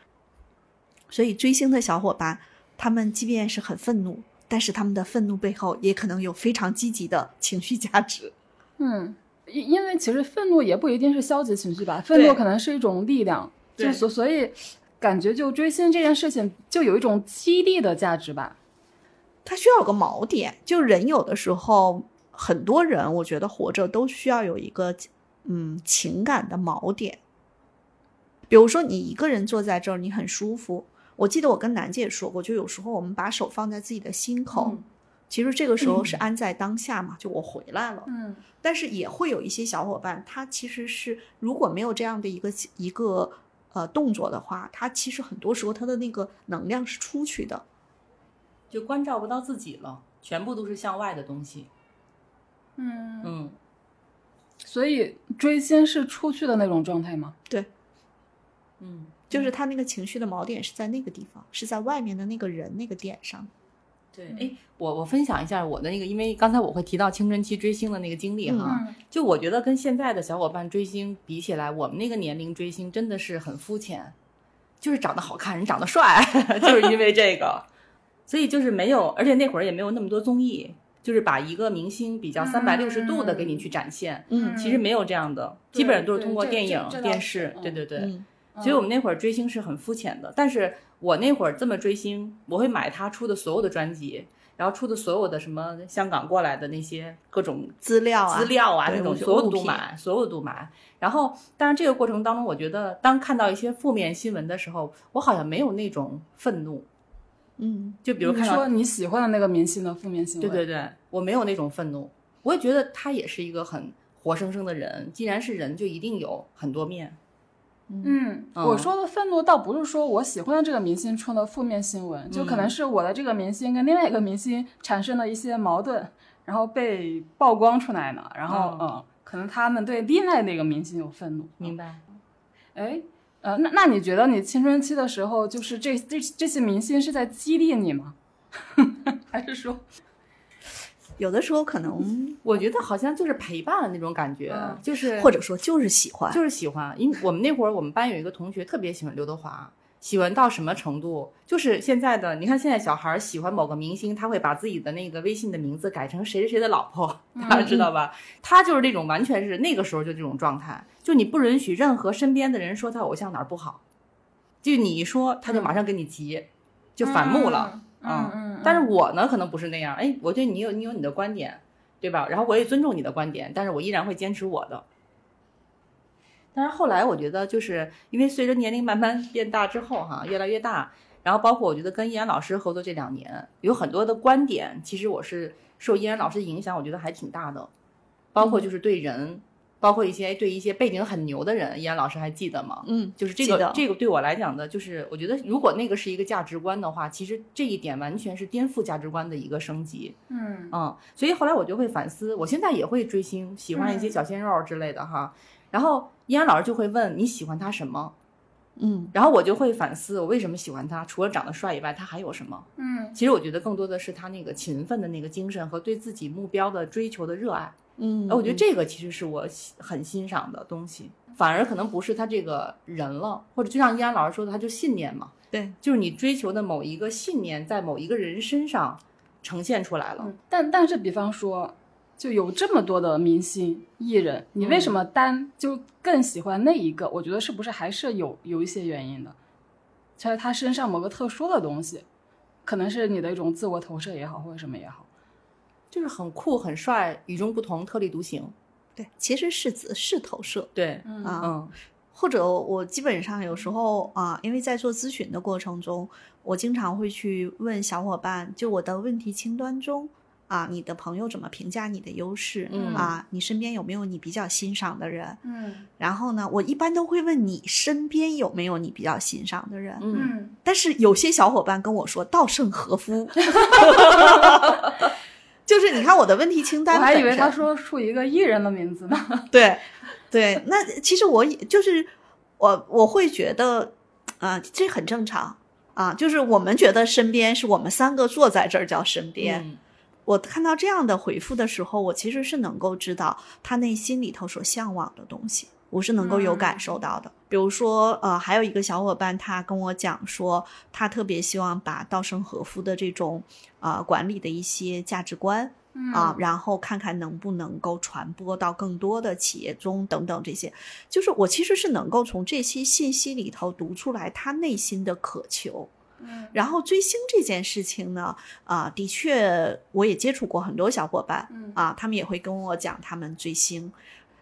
所以追星的小伙伴，他们即便是很愤怒，但是他们的愤怒背后也可能有非常积极的情绪价值。嗯，因因为其实愤怒也不一定是消极情绪吧，愤怒可能是一种力量，就所所以感觉就追星这件事情就有一种激励的价值吧。它需要有个锚点，就人有的时候，很多人我觉得活着都需要有一个嗯情感的锚点。比如说，你一个人坐在这儿，你很舒服。我记得我跟楠姐也说过，就有时候我们把手放在自己的心口，嗯其实这个时候是安在当下嘛，就我回来了。嗯但是也会有一些小伙伴，他其实是如果没有这样的一个一个呃动作的话，他其实很多时候他的那个能量是出去的。就关照不到自己了，全部都是向外的东西。嗯，嗯，所以追星是出去的那种状态吗？对嗯，就是他那个情绪的锚点是在那个地方，是在外面的那个人那个点上。对，哎，我我分享一下我的那个，因为刚才我会提到青春期追星的那个经历哈，嗯。就我觉得跟现在的小伙伴追星比起来，我们那个年龄追星真的是很肤浅，就是长得好看，人长得帅，就是因为这个，所以就是没有，而且那会儿也没有那么多综艺，就是把一个明星比较三百六十度的给你去展现，嗯其实没有这样的，对基本上都是通过电影电视，嗯对对对。嗯。所以我们那会儿追星是很肤浅的，但是我那会儿这么追星，我会买他出的所有的专辑，然后出的所有的什么香港过来的那些各种资料啊，资料啊，那种所有都买，所有都买。然后，但是这个过程当中，我觉得当看到一些负面新闻的时候，我好像没有那种愤怒，嗯就比如你看到说你喜欢的那个明星的负面新闻，对对对，我没有那种愤怒，我也觉得他也是一个很活生生的人。既然是人，就一定有很多面。嗯，嗯我说的愤怒倒不是说我喜欢的这个明星出了负面新闻，就可嗯能是我的这个明星跟另外一个明星产生了一些矛盾，然后被曝光出来呢，然后嗯嗯，可能他们对另外那个明星有愤怒。明白？哎，呃，那那你觉得你青春期的时候，就是这这这些明星是在激励你吗？还是说，有的时候可能 我觉得好像就是陪伴的那种感觉，嗯就是或者说就是喜欢，就是喜欢，因为我们那会儿我们班有一个同学特别喜欢刘德华，喜欢到什么程度？就是现在的，你看现在小孩儿喜欢某个明星，他会把自己的那个微信的名字改成谁谁谁的老婆，大家知道吧？他就是那种完全是那个时候就这种状态，就你不允许任何身边的人说他偶像哪儿不好，就你一说他就马上跟你急，就反目了。嗯嗯嗯，但是我呢，可能不是那样。哎，我觉得你有你有你的观点，对吧？然后我也尊重你的观点，但是我依然会坚持我的。但是后来我觉得，就是因为随着年龄慢慢变大之后，哈，越来越大，然后包括我觉得跟依然老师合作这两年，有很多的观点，其实我是受依然老师影响，我觉得还挺大的。包括就是对人，包括一些对一些背景很牛的人，易安老师还记得吗？嗯，就是这个这个对我来讲的，就是我觉得如果那个是一个价值观的话，其实这一点完全是颠覆价值观的一个升级。嗯嗯，所以后来我就会反思，我现在也会追星，喜欢一些小鲜肉之类的哈。然后易安老师就会问你喜欢他什么，嗯然后我就会反思我为什么喜欢他，除了长得帅以外，他还有什么？嗯其实我觉得更多的是他那个勤奋的那个精神和对自己目标的追求的热爱。嗯，哎，我觉得这个其实是我喜很欣赏的东西，反而可能不是他这个人了，或者就像依安老师说的，他就信念嘛，对，就是你追求的某一个信念，在某一个人身上呈现出来了。嗯，但但是比方说，就有这么多的明星艺人，你为什么单就更喜欢那一个？我觉得是不是还是有有一些原因的，在他身上某个特殊的东西，可能是你的一种自我投射也好，或者什么也好。就是很酷、很帅、与众不同、特立独行。对，其实是指是投射对，嗯啊。嗯或者我基本上有时候啊，因为在做咨询的过程中，我经常会去问小伙伴，就我的问题清单中啊，你的朋友怎么评价你的优势？嗯啊，你身边有没有你比较欣赏的人？嗯然后呢，我一般都会问你身边有没有你比较欣赏的人。嗯，嗯但是有些小伙伴跟我说稻盛和夫 就是你看我的问题清单我，还以为他说出一个艺人的名字呢。对，对，那其实我也就是我我会觉得啊、这很正常啊，就是我们觉得身边是我们三个坐在这儿叫身边，嗯。我看到这样的回复的时候，我其实是能够知道他内心里头所向往的东西，我是能够有感受到的。比如说，呃，还有一个小伙伴，他跟我讲说，他特别希望把稻盛和夫的这种啊、管理的一些价值观。啊，然后看看能不能够传播到更多的企业中，等等这些，就是我其实是能够从这些信息里头读出来他内心的渴求。嗯然后追星这件事情呢，啊、的确我也接触过很多小伙伴，嗯啊，他们也会跟我讲他们追星，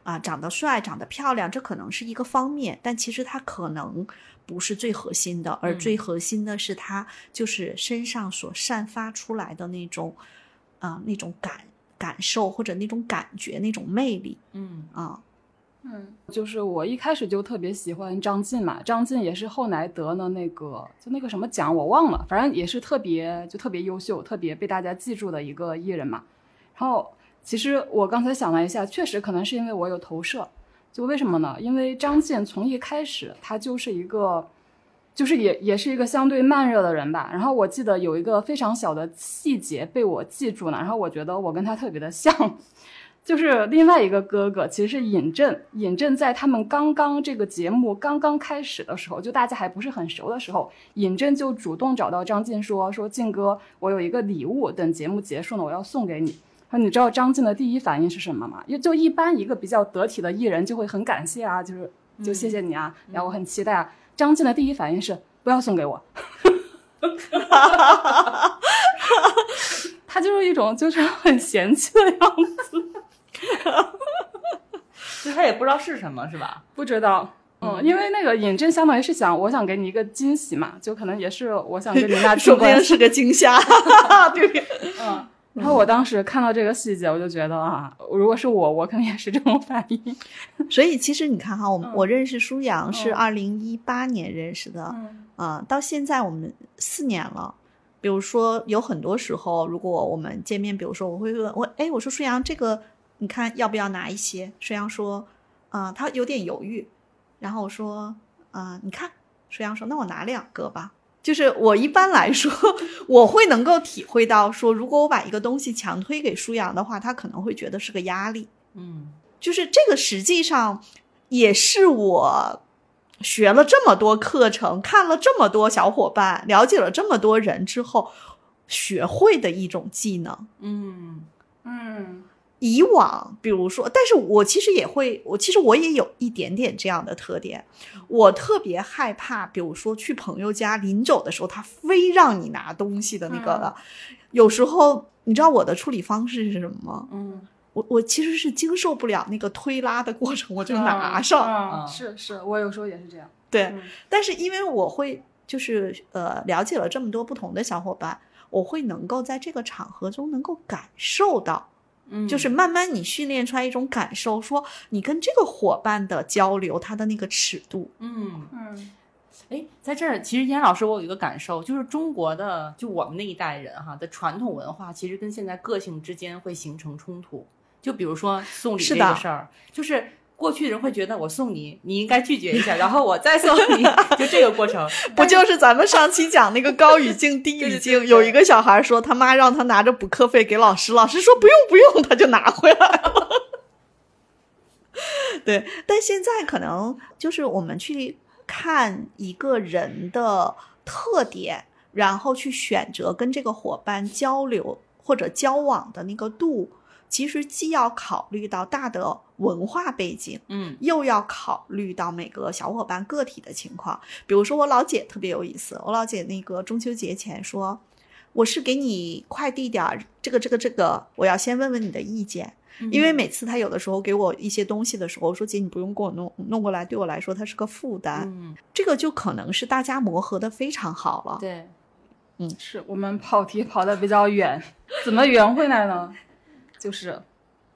啊，长得帅、长得漂亮，这可能是一个方面，但其实他可能不是最核心的，而嗯最核心的是他就是身上所散发出来的那种，啊、那种感感受或者那种感觉、那种魅力嗯啊。嗯，就是我一开始就特别喜欢张晋嘛，张晋也是后来得了那个就那个什么奖我忘了，反正也是特别就特别优秀、特别被大家记住的一个艺人嘛。然后其实我刚才想了一下，确实可能是因为我有投射，就为什么呢？因为张晋从一开始他就是一个。就是也也是一个相对慢热的人吧，然后我记得有一个非常小的细节被我记住了，然后我觉得我跟他特别的像，就是另外一个哥哥，其实是尹正。尹正在他们刚刚这个节目刚刚开始的时候，就大家还不是很熟的时候，尹正就主动找到张晋说：“说晋哥，我有一个礼物，等节目结束呢，我要送给你。”然后你知道张晋的第一反应是什么吗？就就一般一个比较得体的艺人就会很感谢啊，就是就谢谢你啊，然后我很期待啊。张晋的第一反应是不要送给我，他就是一种就是很嫌弃的样子。就他也不知道是什么，是吧？不知道，嗯，因为那个尹正相当于是想，我想给你一个惊喜嘛，就可能也是我想跟你 拉说不定。是个惊吓，对。嗯，然后我当时看到这个细节，我就觉得啊，如果是我，我肯定也是这种反应。所以其实你看哈，我我认识舒阳是嗯二零一八年认识的，嗯啊、到现在我们四年了。比如说，有很多时候，如果我们见面，比如说我会问我，哎，我说舒阳，这个你看要不要拿一些？舒阳说，啊、他有点犹豫，然后我说，啊、你看，舒阳说，那我拿两个吧。就是我一般来说，我会能够体会到说，如果我把一个东西强推给舒阳的话，他可能会觉得是个压力。嗯就是这个实际上也是我学了这么多课程，看了这么多小伙伴，了解了这么多人之后学会的一种技能。嗯嗯以往，比如说，但是我其实也会，我其实我也有一点点这样的特点，我特别害怕，比如说去朋友家临走的时候，他非让你拿东西的那个的，有时候你知道我的处理方式是什么吗？嗯我我其实是经受不了那个推拉的过程，我就拿上。嗯嗯是是，我有时候也是这样。对，嗯但是因为我会就是呃了解了这么多不同的小伙伴，我会能够在这个场合中能够感受到，嗯，就是慢慢你训练出来一种感受，说你跟这个伙伴的交流，他的那个尺度，嗯。嗯哎，在这儿，其实燕老师，我有一个感受，就是中国的，就我们那一代人哈的传统文化，其实跟现在个性之间会形成冲突。就比如说送礼这个事儿，就是过去人会觉得我送你，你应该拒绝一下，然后我再送你，就这个过程。不就是咱们上期讲那个高语境低语境？有一个小孩说他妈让他拿着补课费给老师，老师说不用不用，他就拿回来了。对，但现在可能就是我们去看一个人的特点，然后去选择跟这个伙伴交流或者交往的那个度，其实既要考虑到大的文化背景，嗯又要考虑到每个小伙伴个体的情况。比如说我老姐特别有意思，我老姐那个中秋节前说，我是给你快递点儿这个这个这个，我要先问问你的意见。因为每次她有的时候给我一些东西的时候，我说姐你不用给我弄弄过来，对我来说它是个负担。嗯，这个就可能是大家磨合的非常好了。对，嗯是我们跑题跑的比较远，怎么圆回来呢？就是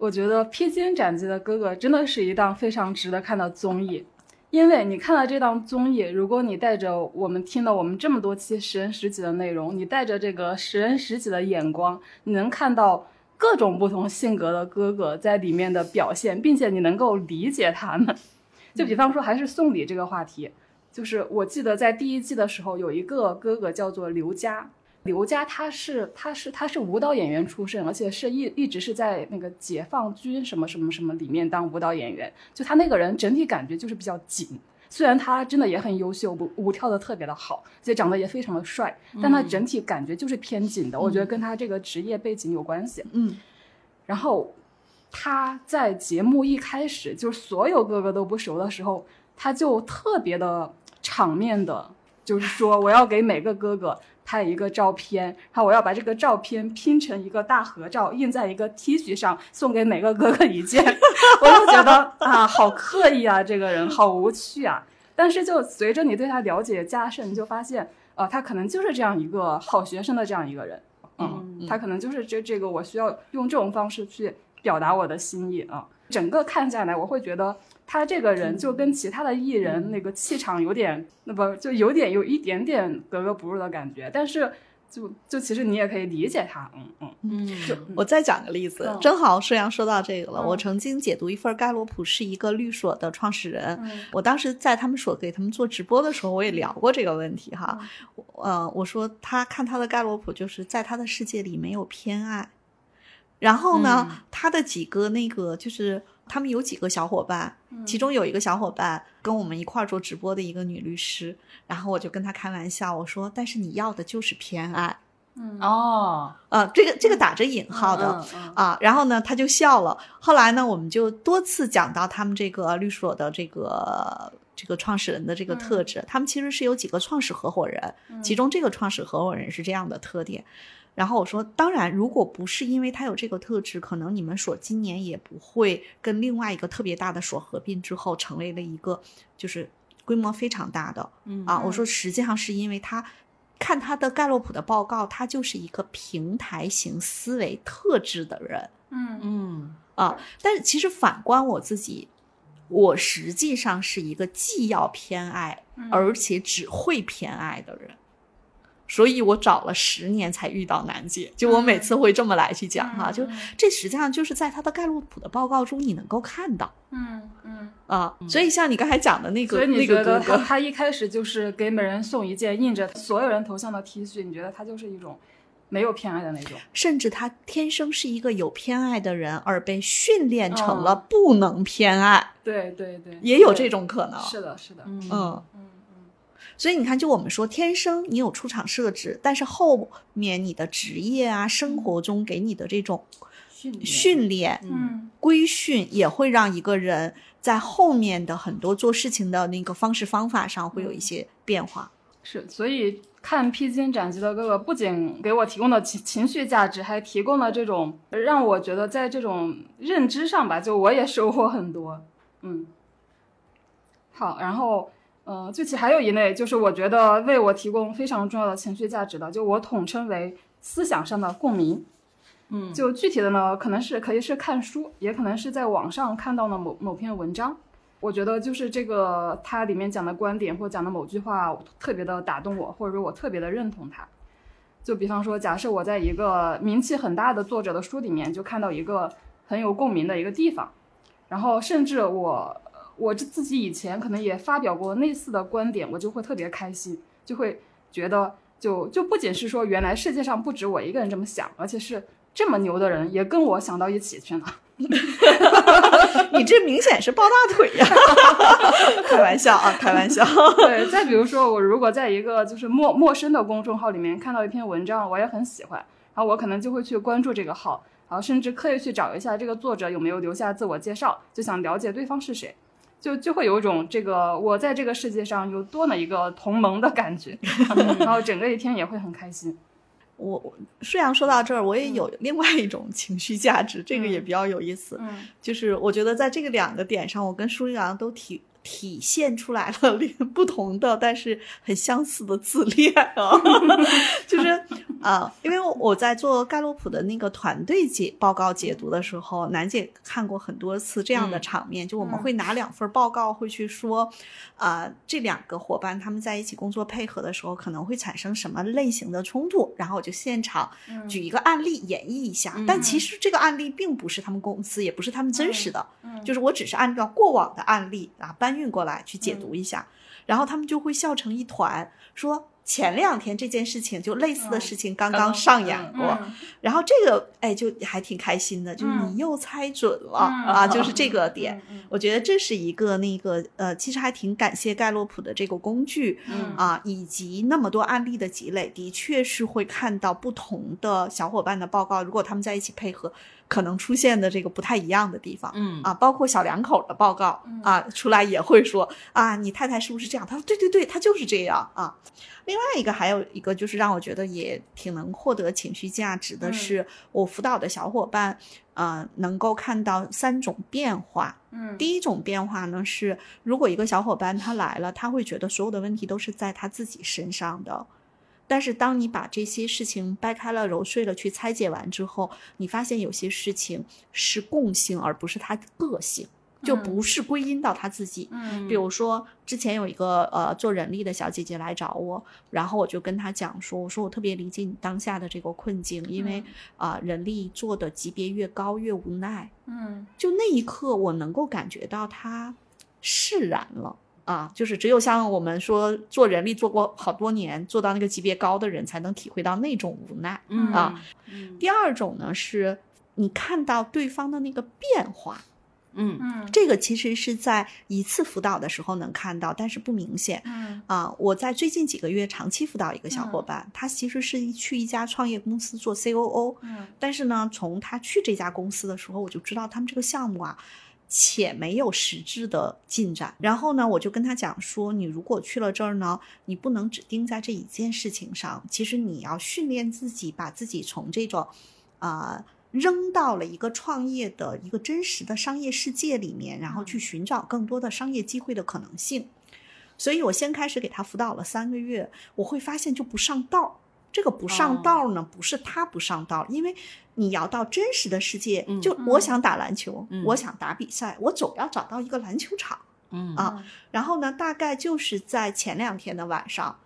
我觉得《披荆斩棘的哥哥》真的是一档非常值得看的综艺，因为你看了这档综艺，如果你带着我们听了我们这么多期十人十己的内容，你带着这个十人十己的眼光，你能看到各种不同性格的哥哥在里面的表现，并且你能够理解他们。就比方说，还是送礼这个话题，就是我记得在第一季的时候，有一个哥哥叫做刘佳，刘佳他是他是他是舞蹈演员出身，而且是一一直是在那个解放军什么什么什么里面当舞蹈演员。就他那个人整体感觉就是比较紧，虽然他真的也很优秀，舞舞跳的特别的好，而且长得也非常的帅，但他整体感觉就是偏紧的。我觉得跟他这个职业背景有关系。嗯然后他在节目一开始就是所有哥哥都不熟的时候，他就特别的场面的，就是说我要给每个哥哥拍一个照片，然后我要把这个照片拼成一个大合照，印在一个 T 恤上，送给每个哥哥一件。我就觉得啊，好刻意啊，这个人好无趣啊。但是就随着你对他了解加深，你就发现，呃，他可能就是这样一个好学生的这样一个人。嗯，他可能就是这这个，我需要用这种方式去表达我的心意啊。整个看下来，我会觉得他这个人就跟其他的艺人那个气场有点，那不就有点有一点点格格不入的感觉。但是就就其实你也可以理解他，嗯嗯，嗯，就我再讲个例子，嗯正好舒阳说到这个了。嗯我曾经解读一份盖洛普是一个律所的创始人，嗯我当时在他们所给他们做直播的时候，我也聊过这个问题哈。呃，我说他看他的盖洛普，就是在他的世界里没有偏爱。然后呢，嗯他的几个那个就是他们有几个小伙伴，嗯其中有一个小伙伴跟我们一块儿做直播的一个女律师，然后我就跟他开玩笑，我说：“但是你要的就是偏爱。嗯哦，”呃，这个这个打着引号的。嗯嗯啊，然后呢，他就笑了。后来呢，我们就多次讲到他们这个律所的这个这个创始人的这个特质。他们其实是有几个创始合伙人，其中这个创始合伙人是这样的特点。然后我说，当然，如果不是因为他有这个特质，可能你们所今年也不会跟另外一个特别大的所合并之后，成为了一个就是规模非常大的嗯啊。我说，实际上是因为他看他的盖洛普的报告，他就是一个平台型思维特质的人。嗯嗯啊，但是其实反观我自己，我实际上是一个既要偏爱，而且只会偏爱的人，所以我找了十年才遇到楠姐。就我每次会这么来去讲哈，就这实际上就是在他的盖洛普的报告中你能够看到嗯嗯。啊。所以像你刚才讲的那个所以你那觉得他个哥哥，他一开始就是给每人送一件印着所有人头像的 T 恤，你觉得他就是一种没有偏爱的那种？甚至他天生是一个有偏爱的人，而被训练成了嗯不能偏爱，对对对，也有这种可能。是的，是的。嗯嗯所以你看，就我们说，天生你有出场设置，但是后面你的职业啊、生活中给你的这种训练训练、嗯规训，也会让一个人在后面的很多做事情的那个方式方法上会有一些变化。是，所以看披荆斩棘的哥哥，不仅给我提供了情情绪价值，还提供了这种让我觉得在这种认知上吧，就我也收获很多。嗯，好，然后呃，具体还有一类，就是我觉得为我提供非常重要的情绪价值的，就我统称为思想上的共鸣。嗯就具体的呢，可能是可以是看书，也可能是在网上看到了某某篇文章。我觉得就是这个它里面讲的观点或讲的某句话特别的打动我，或者说我特别的认同它。就比方说，假设我在一个名气很大的作者的书里面，就看到一个很有共鸣的一个地方，然后甚至我我自己以前可能也发表过类似的观点，我就会特别开心，就会觉得就就不仅是说原来世界上不止我一个人这么想，而且是这么牛的人也跟我想到一起去了。你这明显是抱大腿呀！开玩笑啊，开玩笑。对，再比如说，我如果在一个就是陌陌生的公众号里面看到一篇文章，我也很喜欢，然后我可能就会去关注这个号，然后甚至刻意去找一下这个作者有没有留下自我介绍，就想了解对方是谁，就就会有一种这个我在这个世界上有多了一个同盟的感觉，然后整个一天也会很开心。我我舒阳说到这儿，我也有另外一种情绪价值，这个也比较有意思。嗯就是我觉得在这个两个点上，我跟舒阳都体体现出来了 不同的，但是很相似的自恋啊。就是啊、呃因为我在做盖洛普的那个团队解报告解读的时候，楠姐看过很多次这样的嗯。场面，就我们嗯。会拿两份报告，会去说，啊，这两个伙伴他们在一起工作配合的时候，可能会产生什么类型的冲突，然后我就现场嗯。举一个案例演绎一下。但其实这个案例并不是他们公司，也不是他们真实的，嗯。就是我只是按照过往的案例啊搬运过来去解读一下，然后他们就会笑成一团，说。前两天这件事情就类似的嗯事情刚刚刚上演过，嗯然后这个哎就还挺开心的，就是你又猜准了、嗯啊，就是这个点。嗯我觉得这是一个那个呃，其实还挺感谢盖洛普的这个工具，嗯啊，以及那么多案例的积累，的确是会看到不同的小伙伴的报告，如果他们在一起配合，可能出现的这个不太一样的地方。嗯啊，包括小两口的报告嗯啊，出来也会说啊，你太太是不是这样？他说对对对，他就是这样啊。另外一个还有一个就是让我觉得也挺能获得情绪价值的嗯是，我辅导的小伙伴，呃，能够看到三种变化。嗯第一种变化呢是，如果一个小伙伴他来了，他会觉得所有的问题都是在他自己身上的。但是当你把这些事情掰开了揉碎了去拆解完之后，你发现有些事情是共性，而不是他个性，就嗯不是归因到他自己。嗯比如说，之前有一个呃做人力的小姐姐来找我，然后我就跟她讲说，我说我特别理解你当下的这个困境，因为啊、人力做的级别越高越无奈。嗯就那一刻，我能够感觉到她释然了。啊，就是只有像我们说做人力做过好多年，做到那个级别高的人，才能体会到那种无奈。嗯啊嗯第二种呢，是你看到对方的那个变化，嗯嗯这个其实是在一次辅导的时候能看到，但是不明显。嗯啊，我在最近几个月长期辅导一个小伙伴，他其实是去一家创业公司做 COO，嗯但是呢，从他去这家公司的时候，我就知道他们这个项目啊，且没有实质的进展。然后呢，我就跟他讲说，你如果去了这儿呢，你不能只盯在这一件事情上，其实你要训练自己，把自己从这种啊、扔到了一个创业的一个真实的商业世界里面，然后去寻找更多的商业机会的可能性。所以我先开始给他辅导了三个月，我会发现就不上道儿。这个不上道儿呢，不是他不上道，因为你要到真实的世界，嗯就我想打篮球，嗯我想打比赛，我总要找到一个篮球场。嗯。啊。然后呢，大概就是在前两天的晚上，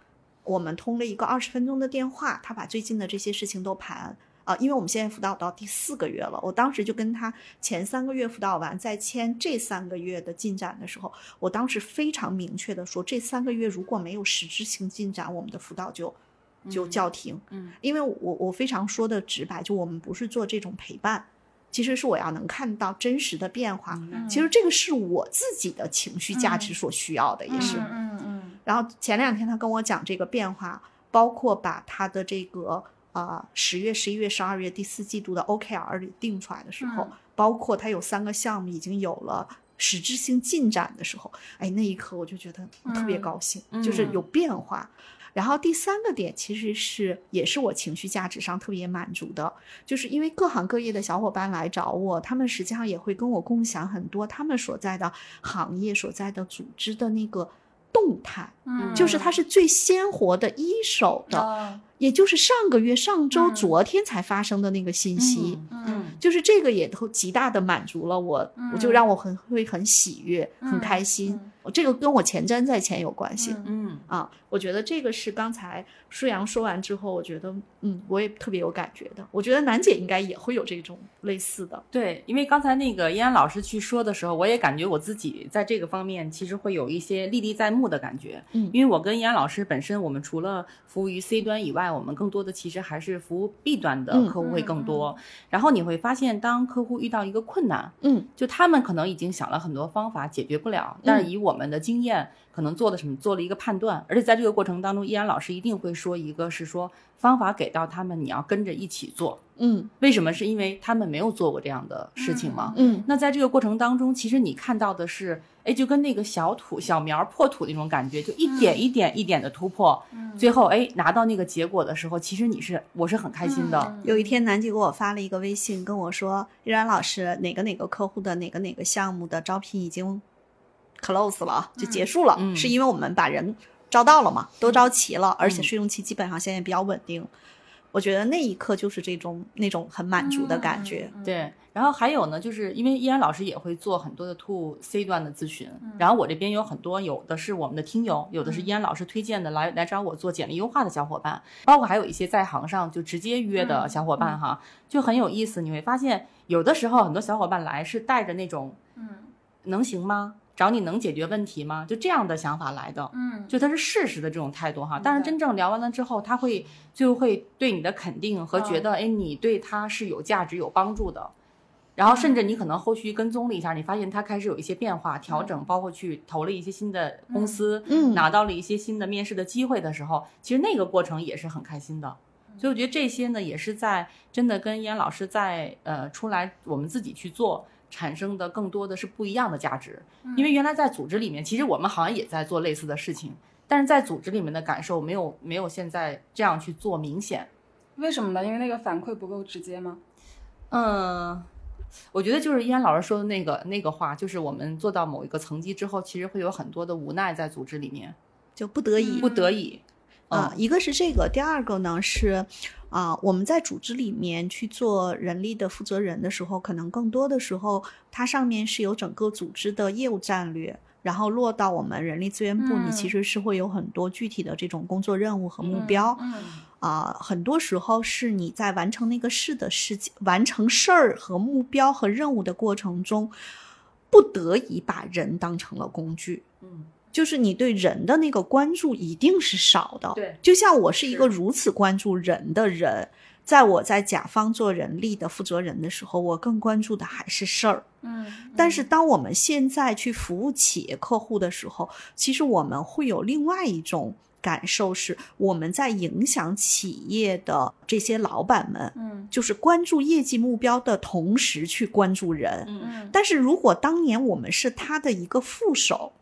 我们通了一个二十分钟的电话，他把最近的这些事情都盘啊，因为我们现在辅导到第四个月了，我当时就跟他前三个月辅导完，再签这三个月的进展的时候，我当时非常明确的说，这三个月如果没有实质性进展，我们的辅导就就叫停。嗯因为我我非常说的直白，就我们不是做这种陪伴，其实是我要能看到真实的变化。嗯其实这个是我自己的情绪价值所需要的，也是。嗯嗯然后前两天他跟我讲这个变化，包括把他的这个啊十月、十一月、十二月第四季度的 OKR 里定出来的时候，嗯包括他有三个项目已经有了。实质性进展的时候，哎，那一刻我就觉得特别嗯高兴，嗯就是有变化。然后第三个点其实是也是我情绪价值上特别满足的，就是因为各行各业的小伙伴来找我，他们实际上也会跟我共享很多他们所在的行业所在的组织的那个动态，嗯，就是它是最鲜活的一手的，哦也就是上个月、上周、嗯昨天才发生的那个信息。嗯就是这个也都极大的满足了我，我就嗯让我很会很喜悦、很开心。这个跟我前瞻在前有关系。嗯嗯啊，我觉得这个是刚才舒阳说完之后，我觉得嗯，我也特别有感觉的。我觉得楠姐应该也会有这种类似的。对，因为刚才那个燕安老师去说的时候，我也感觉我自己在这个方面其实会有一些历历在目的感觉。嗯因为我跟燕安老师本身，我们除了服务于 C 端以外，我们更多的其实还是服务 B 端的嗯客户会更多。然后你会发现，当客户遇到一个困难，嗯就他们可能已经想了很多方法解决不了，但是以我们的经验，可能做的什么做了一个判断，而且在这个过程当中，依然老师一定会说一个是说方法给到他们，你要跟着一起做。嗯。为什么？是因为他们没有做过这样的事情吗？嗯那在这个过程当中，其实你看到的是，哎，就跟那个小土小苗破土那种感觉，就一点一点一点的突破，最后哎拿到那个结果的时候，其实你是我是很开心的。有一天，南姐给我发了一个微信，跟我说：“依然老师，哪个哪个客户的哪个哪个项目的招聘已经 close 了，就结束了，嗯。是因为我们把人招到了嘛，都招齐了，而且试用期基本上现在比较稳定。我觉得那一刻就是这种那种很满足的感觉。对，然后还有呢，就是因为依然老师也会做很多的 to C 端的咨询，然后我这边有很多，有的是我们的听友，有的是依然老师推荐的来来找我做简历优化的小伙伴，包括还有一些在行上就直接约的小伙伴哈，就很有意思。你会发现，有的时候很多小伙伴来是带着那种嗯能行吗？找你能解决问题吗？就这样的想法来的。嗯就他是事实的这种态度哈，但是真正聊完了之后，他会就会对你的肯定和觉得，嗯哎，你对他是有价值、有帮助的。然后甚至你可能后续跟踪了一下，你发现他开始有一些变化、调整，包括去投了一些新的公司，嗯拿到了一些新的面试的机会的时候，其实那个过程也是很开心的。所以我觉得这些呢，也是在真的跟燕老师在呃出来我们自己去做。产生的更多的是不一样的价值，因为原来在组织里面，其实我们好像也在做类似的事情，但是在组织里面的感受没有没有现在这样去做明显。为什么呢？因为那个反馈不够直接吗？嗯，我觉得就是依然老师说的那个那个话，就是我们做到某一个层级之后，其实会有很多的无奈在组织里面，就不得已不得已。啊、嗯一个是这个，第二个呢是啊、我们在组织里面去做人力的负责人的时候，可能更多的时候，它上面是有整个组织的业务战略，然后落到我们人力资源部，嗯你其实是会有很多具体的这种工作任务和目标。嗯啊、很多时候是你在完成那个事的事情、完成事儿和目标和任务的过程中，不得已把人当成了工具。嗯就是你对人的那个关注一定是少的。对就像我是一个如此关注人的人，在我在甲方做人力的负责人的时候，我更关注的还是事儿。嗯但是当我们现在去服务企业客户的时候，其实我们会有另外一种感受，是我们在影响企业的这些老板们，嗯就是关注业绩目标的同时去关注人。嗯嗯但是如果当年我们是他的一个副手，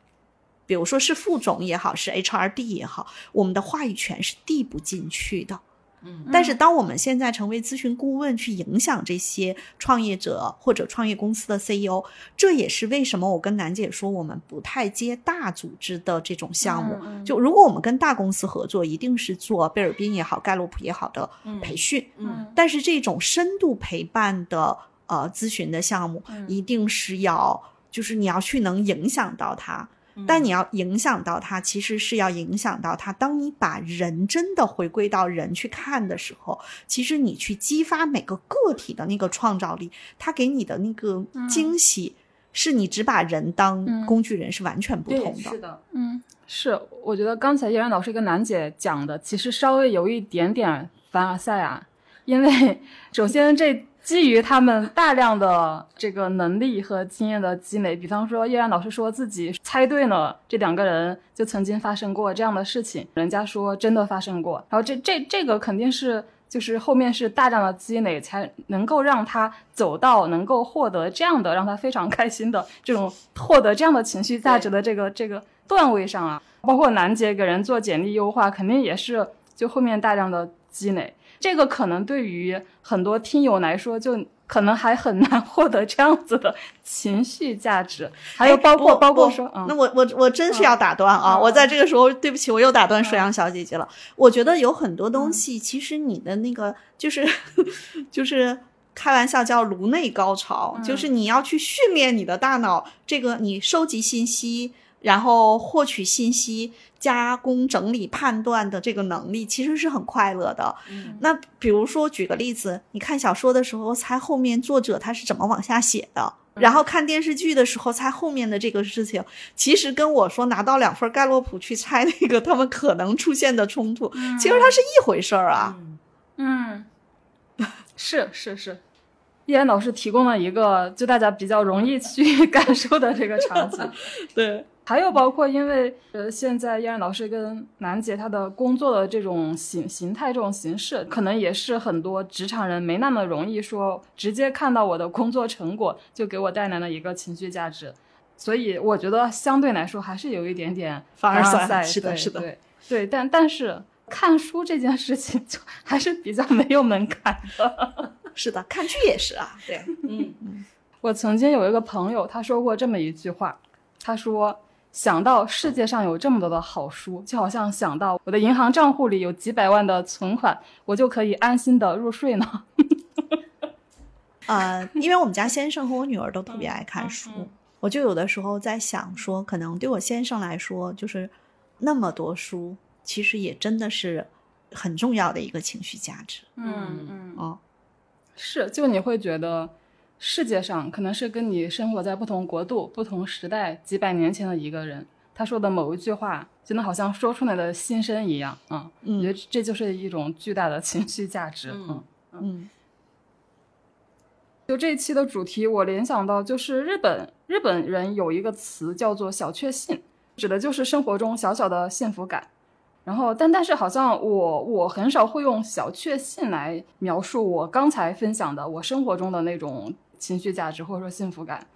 比如说是副总也好，是 HRD 也好，我们的话语权是递不进去的。嗯但是当我们现在成为咨询顾问，去影响这些创业者或者创业公司的 CEO，这也是为什么我跟楠姐说，我们不太接大组织的这种项目。就如果我们跟大公司合作，一定是做贝尔宾也好、盖洛普也好的嗯培训。嗯但是这种深度陪伴的呃咨询的项目，嗯一定是要就是你要去能影响到他。但你要影响到他，其实是要影响到他。当你把人真的回归到人去看的时候，其实你去激发每个个体的那个创造力，他给你的那个惊喜，是你只把人当嗯工具人是完全不同的。是的，嗯，是，我觉得刚才叶然老师跟楠姐讲的，其实稍微有一点点凡尔赛啊，因为首先这基于他们大量的这个能力和经验的积累，比方说叶然老师说自己猜对了这两个人就曾经发生过这样的事情，人家说真的发生过，然后这这这个肯定是。就是后面是大量的积累，才能够让他走到能够获得这样的让他非常开心的这种获得这样的情绪价值的这个这个段位上啊。包括楠姐给人做简历优化，肯定也是就后面大量的积累。这个可能对于很多听友来说，就可能还很难 获得这样子的情绪价值。还有哎包括包括说，嗯那我我我真是要打断啊！嗯我在这个时候，对不起，我又打断水阳小姐姐了。我觉得有很多东西，其实你的那个就是 就是开玩笑叫颅内高潮，嗯就是你要去训练你的大脑，这个你收集信息，然后获取信息。加工、整理、判断的这个能力，其实是很快乐的。嗯那比如说，举个例子，你看小说的时候，猜后面作者他是怎么往下写的，然后看电视剧的时候，猜后面的这个事情，其实跟我说拿到两份盖洛普去猜那个他们可能出现的冲突，其实它是一回事儿啊。嗯嗯，是是是，叶然老师提供了一个就大家比较容易去 感受的这个场景。对，还有包括，因为呃，现在燕然老师跟楠姐她的工作的这种形形态、这种形式，可能也是很多职场人没那么容易说直接看到我的工作成果就给我带来了一个情绪价值，所以我觉得相对来说还是有一点点凡尔赛赛，是的对是的对对，但但是看书这件事情就 还是比较没有门槛的。是的，看剧也是啊。对，嗯我曾经有一个朋友，他说过这么一句话，他说：“想到世界上有这么多的好书，就好像想到我的银行账户里有几百万的存款，我就可以安心的入睡呢。呃，因为我们家先生和我女儿都特别爱看书，嗯我就有的时候在想说，可能对我先生来说，就是那么多书，其实也真的是很重要的一个情绪价值。嗯嗯，哦，是，就你会觉得世界上可能是跟你生活在不同国度、不同时代几百年前的一个人，他说的某一句话，真的好像说出来的心声一样啊！嗯我觉得这就是一种巨大的情绪价值。嗯嗯就这一期的主题，我联想到就是日本日本人有一个词叫做小确幸，指的就是生活中小小的幸福感。然后，但但是好像我我很少会用小确幸来描述我刚才分享的我生活中的那种情绪价值或者说幸福感。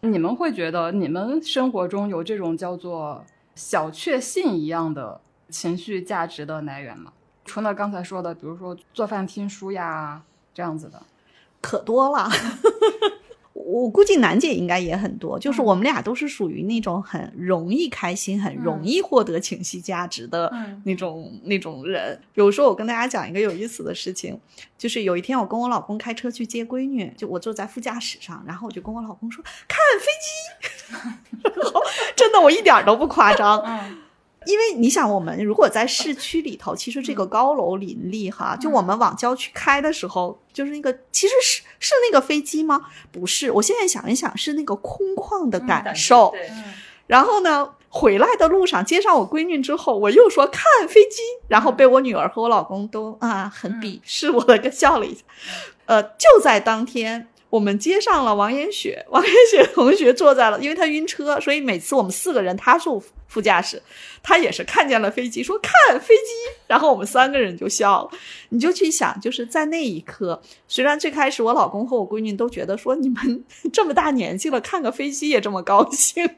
你们会觉得你们生活中有这种叫做小确幸一样的情绪价值的来源吗？除了刚才说的，比如说做饭听书呀这样子的。可多了。我估计楠姐应该也很多，就是我们俩都是属于那种很容易开心、很容易获得情绪价值的嗯。那种、那种人。比如说，我跟大家讲一个有意思的事情，就是有一天我跟我老公开车去接闺女，就我坐在副驾驶上，然后我就跟我老公说看飞机，真的我一点儿都不夸张，嗯因为你想，我们如果在市区里头，其实这个高楼林立哈，就我们往郊区开的时候，就是那个其实是是那个飞机吗？不是，我现在想一想，是那个空旷的感受。然后呢，回来的路上接上我闺女之后，我又说看飞机，然后被我女儿和我老公都啊很鄙视我的，笑了一下。呃，就在当天。我们接上了王延雪，王延雪同学坐在了，因为他晕车，所以每次我们四个人，他坐副驾驶，他也是看见了飞机，说看飞机，然后我们三个人就笑了。你就去想，就是在那一刻，虽然最开始我老公和我闺女都觉得说你们 这么大年纪了，看个飞机也这么高兴，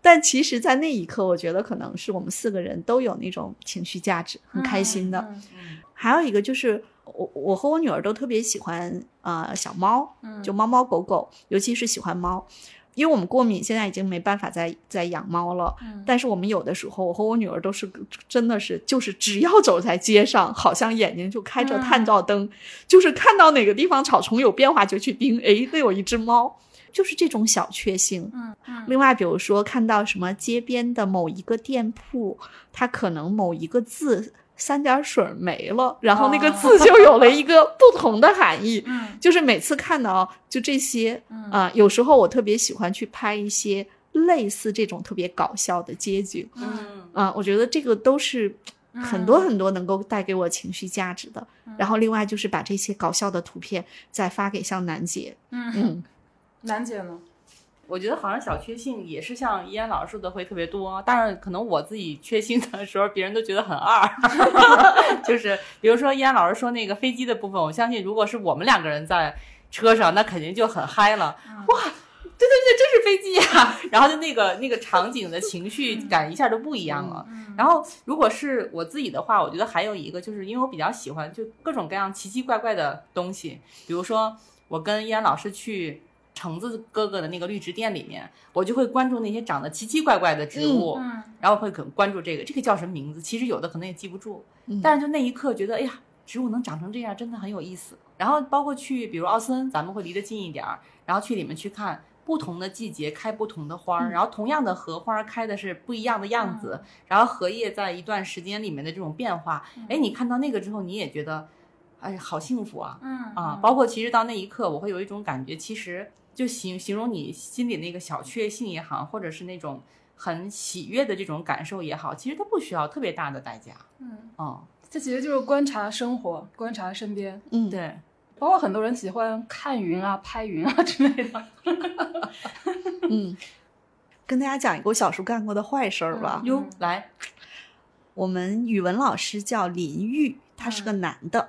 但其实，在那一刻，我觉得可能是我们四个人都有那种情绪价值，很开心的。嗯嗯还有一个就是，我我和我女儿都特别喜欢呃小猫，嗯就猫猫狗狗，尤其是喜欢猫。因为我们过敏，现在已经没办法再再养猫了。嗯但是我们有的时候，我和我女儿都是真的是，就是只要走在街上，好像眼睛就开着探照灯，就是看到哪个地方草丛有变化就去盯，诶，那有一只猫，就是这种小确幸。嗯嗯另外，比如说看到什么街边的某一个店铺，它可能某一个字三点水没了，然后那个字就有了一个不同的含义。嗯就是每次看到就这些嗯啊、有时候我特别喜欢去拍一些类似这种特别搞笑的街景嗯啊、我觉得这个都是很多很多能够带给我情绪价值的。然后另外就是把这些搞笑的图片再发给像楠姐，嗯，嗯，楠姐呢？我觉得好像小确幸也是像依安老师说的会特别多，当然可能我自己确幸的时候，别人都觉得很二，就是比如说依安老师说那个飞机的部分，我相信如果是我们两个人在车上，那肯定就很嗨了，哇！对对对，这是飞机呀、然后就那个那个场景的情绪感一下就不一样了。然后如果是我自己的话，我觉得还有一个，就是因为我比较喜欢就各种各样奇奇怪怪的东西，比如说我跟依安老师去橙子哥哥的那个绿植店里面，我就会关注那些长得奇奇怪怪的植物，嗯然后会很关注这个，这个叫什么名字？其实有的可能也记不住，嗯但是就那一刻觉得，哎呀，植物能长成这样，真的很有意思。然后包括去，比如奥森，咱们会离得近一点儿，然后去里面去看。不同的季节开不同的花儿，然后同样的荷花开的是不一样的样子，然后荷叶在一段时间里面的这种变化，哎，你看到那个之后，你也觉得，哎，好幸福啊！嗯啊，包括其实到那一刻，我会有一种感觉，其实就形形容你心里那个小确幸也好，或者是那种很喜悦的这种感受也好，其实它不需要特别大的代价。嗯，哦，这其实就是观察生活，观察身边。嗯，对，包括很多人喜欢看云啊、拍云啊之类的。嗯，跟大家讲一个我小时候干过的坏事儿吧。哟，来，我们语文老师叫林玉，他是个男的。啊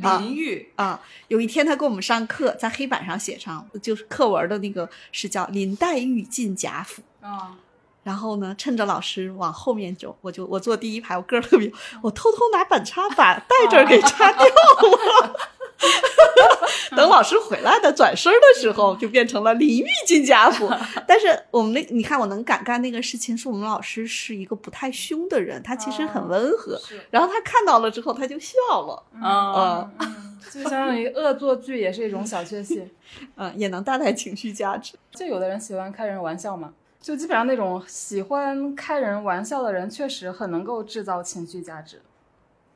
淋浴，啊，有一天他给我们上课，在黑板上写上，就是课文的那个是叫林黛玉进贾府。啊，然后呢，趁着老师往后面走，我就我坐第一排，我个儿特别，我偷偷拿板擦把带着给擦掉了。等老师回来的转身的时候，就变成了淋浴进贾府。但是我们那，你看我能敢干那个事情，是我们老师是一个不太凶的人，他其实很温和。是然后他看到了之后，他就笑了，啊，嗯，就相当于 恶作剧也是一种小确幸。嗯，也能带来情绪价值。就有的人喜欢开人玩笑嘛，就基本上那种喜欢开人玩笑的人，确实很能够制造情绪价值。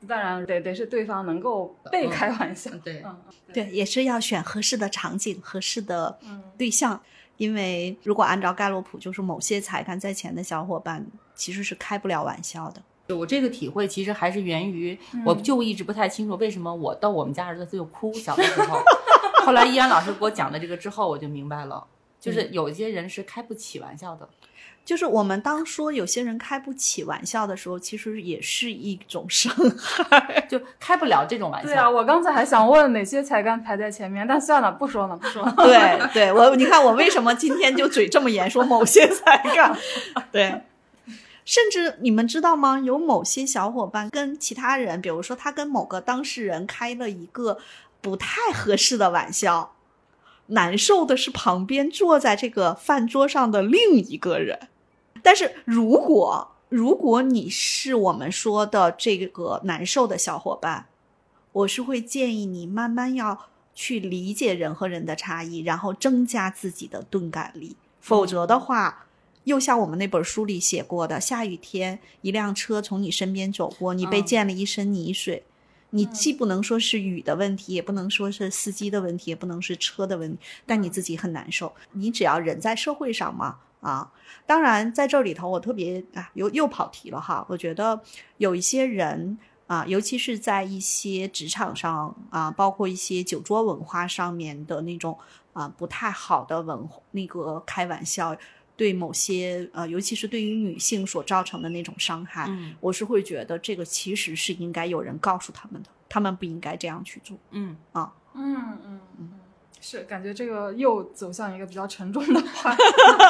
当然得得是对方能够被开玩笑。对，嗯，对，也是要选合适的场景、合适的对象。因为如果按照盖洛普，就是某些才干在前的小伙伴其实是开不了玩笑的。我这个体会其实还是源于，我就一直不太清楚为什么我到我们家儿子就哭，小的时候。后来易安老师给我讲了这个之后，我就明白了，就是有些人是开不起玩笑的。就是我们当说有些人开不起玩笑的时候，其实也是一种伤害，就开不了这种玩笑。对啊，我刚才还想问哪些才干排在前面，但算了，不说了，不说了。对，对我你看我为什么今天就嘴这么严，说某些才干，对。甚至你们知道吗？有某些小伙伴跟其他人，比如说他跟某个当事人开了一个不太合适的玩笑，难受的是旁边坐在这个饭桌上的另一个人。但是如果如果你是我们说的这个难受的小伙伴，我是会建议你慢慢要去理解人和人的差异，然后增加自己的钝感力。否则的话，又像我们那本书里写过的，下雨天一辆车从你身边走过，你被溅了一身泥水，你既不能说是雨的问题，也不能说是司机的问题，也不能是车的问题，但你自己很难受。你只要人在社会上嘛。啊，当然，在这里头，我特别啊，又又跑题了哈。我觉得有一些人啊，尤其是在一些职场上啊，包括一些酒桌文化上面的那种啊不太好的文那个开玩笑，对某些呃，尤其是对于女性所造成的那种伤害，我是会觉得这个其实是应该有人告诉他们的，他们不应该这样去做。嗯啊，嗯嗯嗯。是，感觉这个又走向一个比较沉重的话。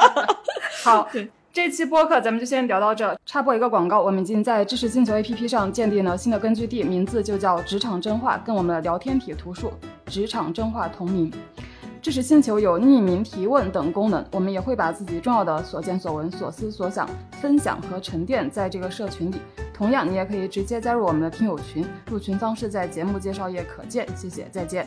好，这期播客咱们就先聊到这。插播一个广告，我们已经在知识星球 APP 上建立了新的根据地，名字就叫“职场真话”，跟我们的聊天体图书“职场真话”同名。知识星球有匿名提问等功能，我们也会把自己重要的所见所闻、所思所想分享和沉淀在这个社群里。同样，你也可以直接加入我们的听友群，入群方式在节目介绍页可见。谢谢，再见。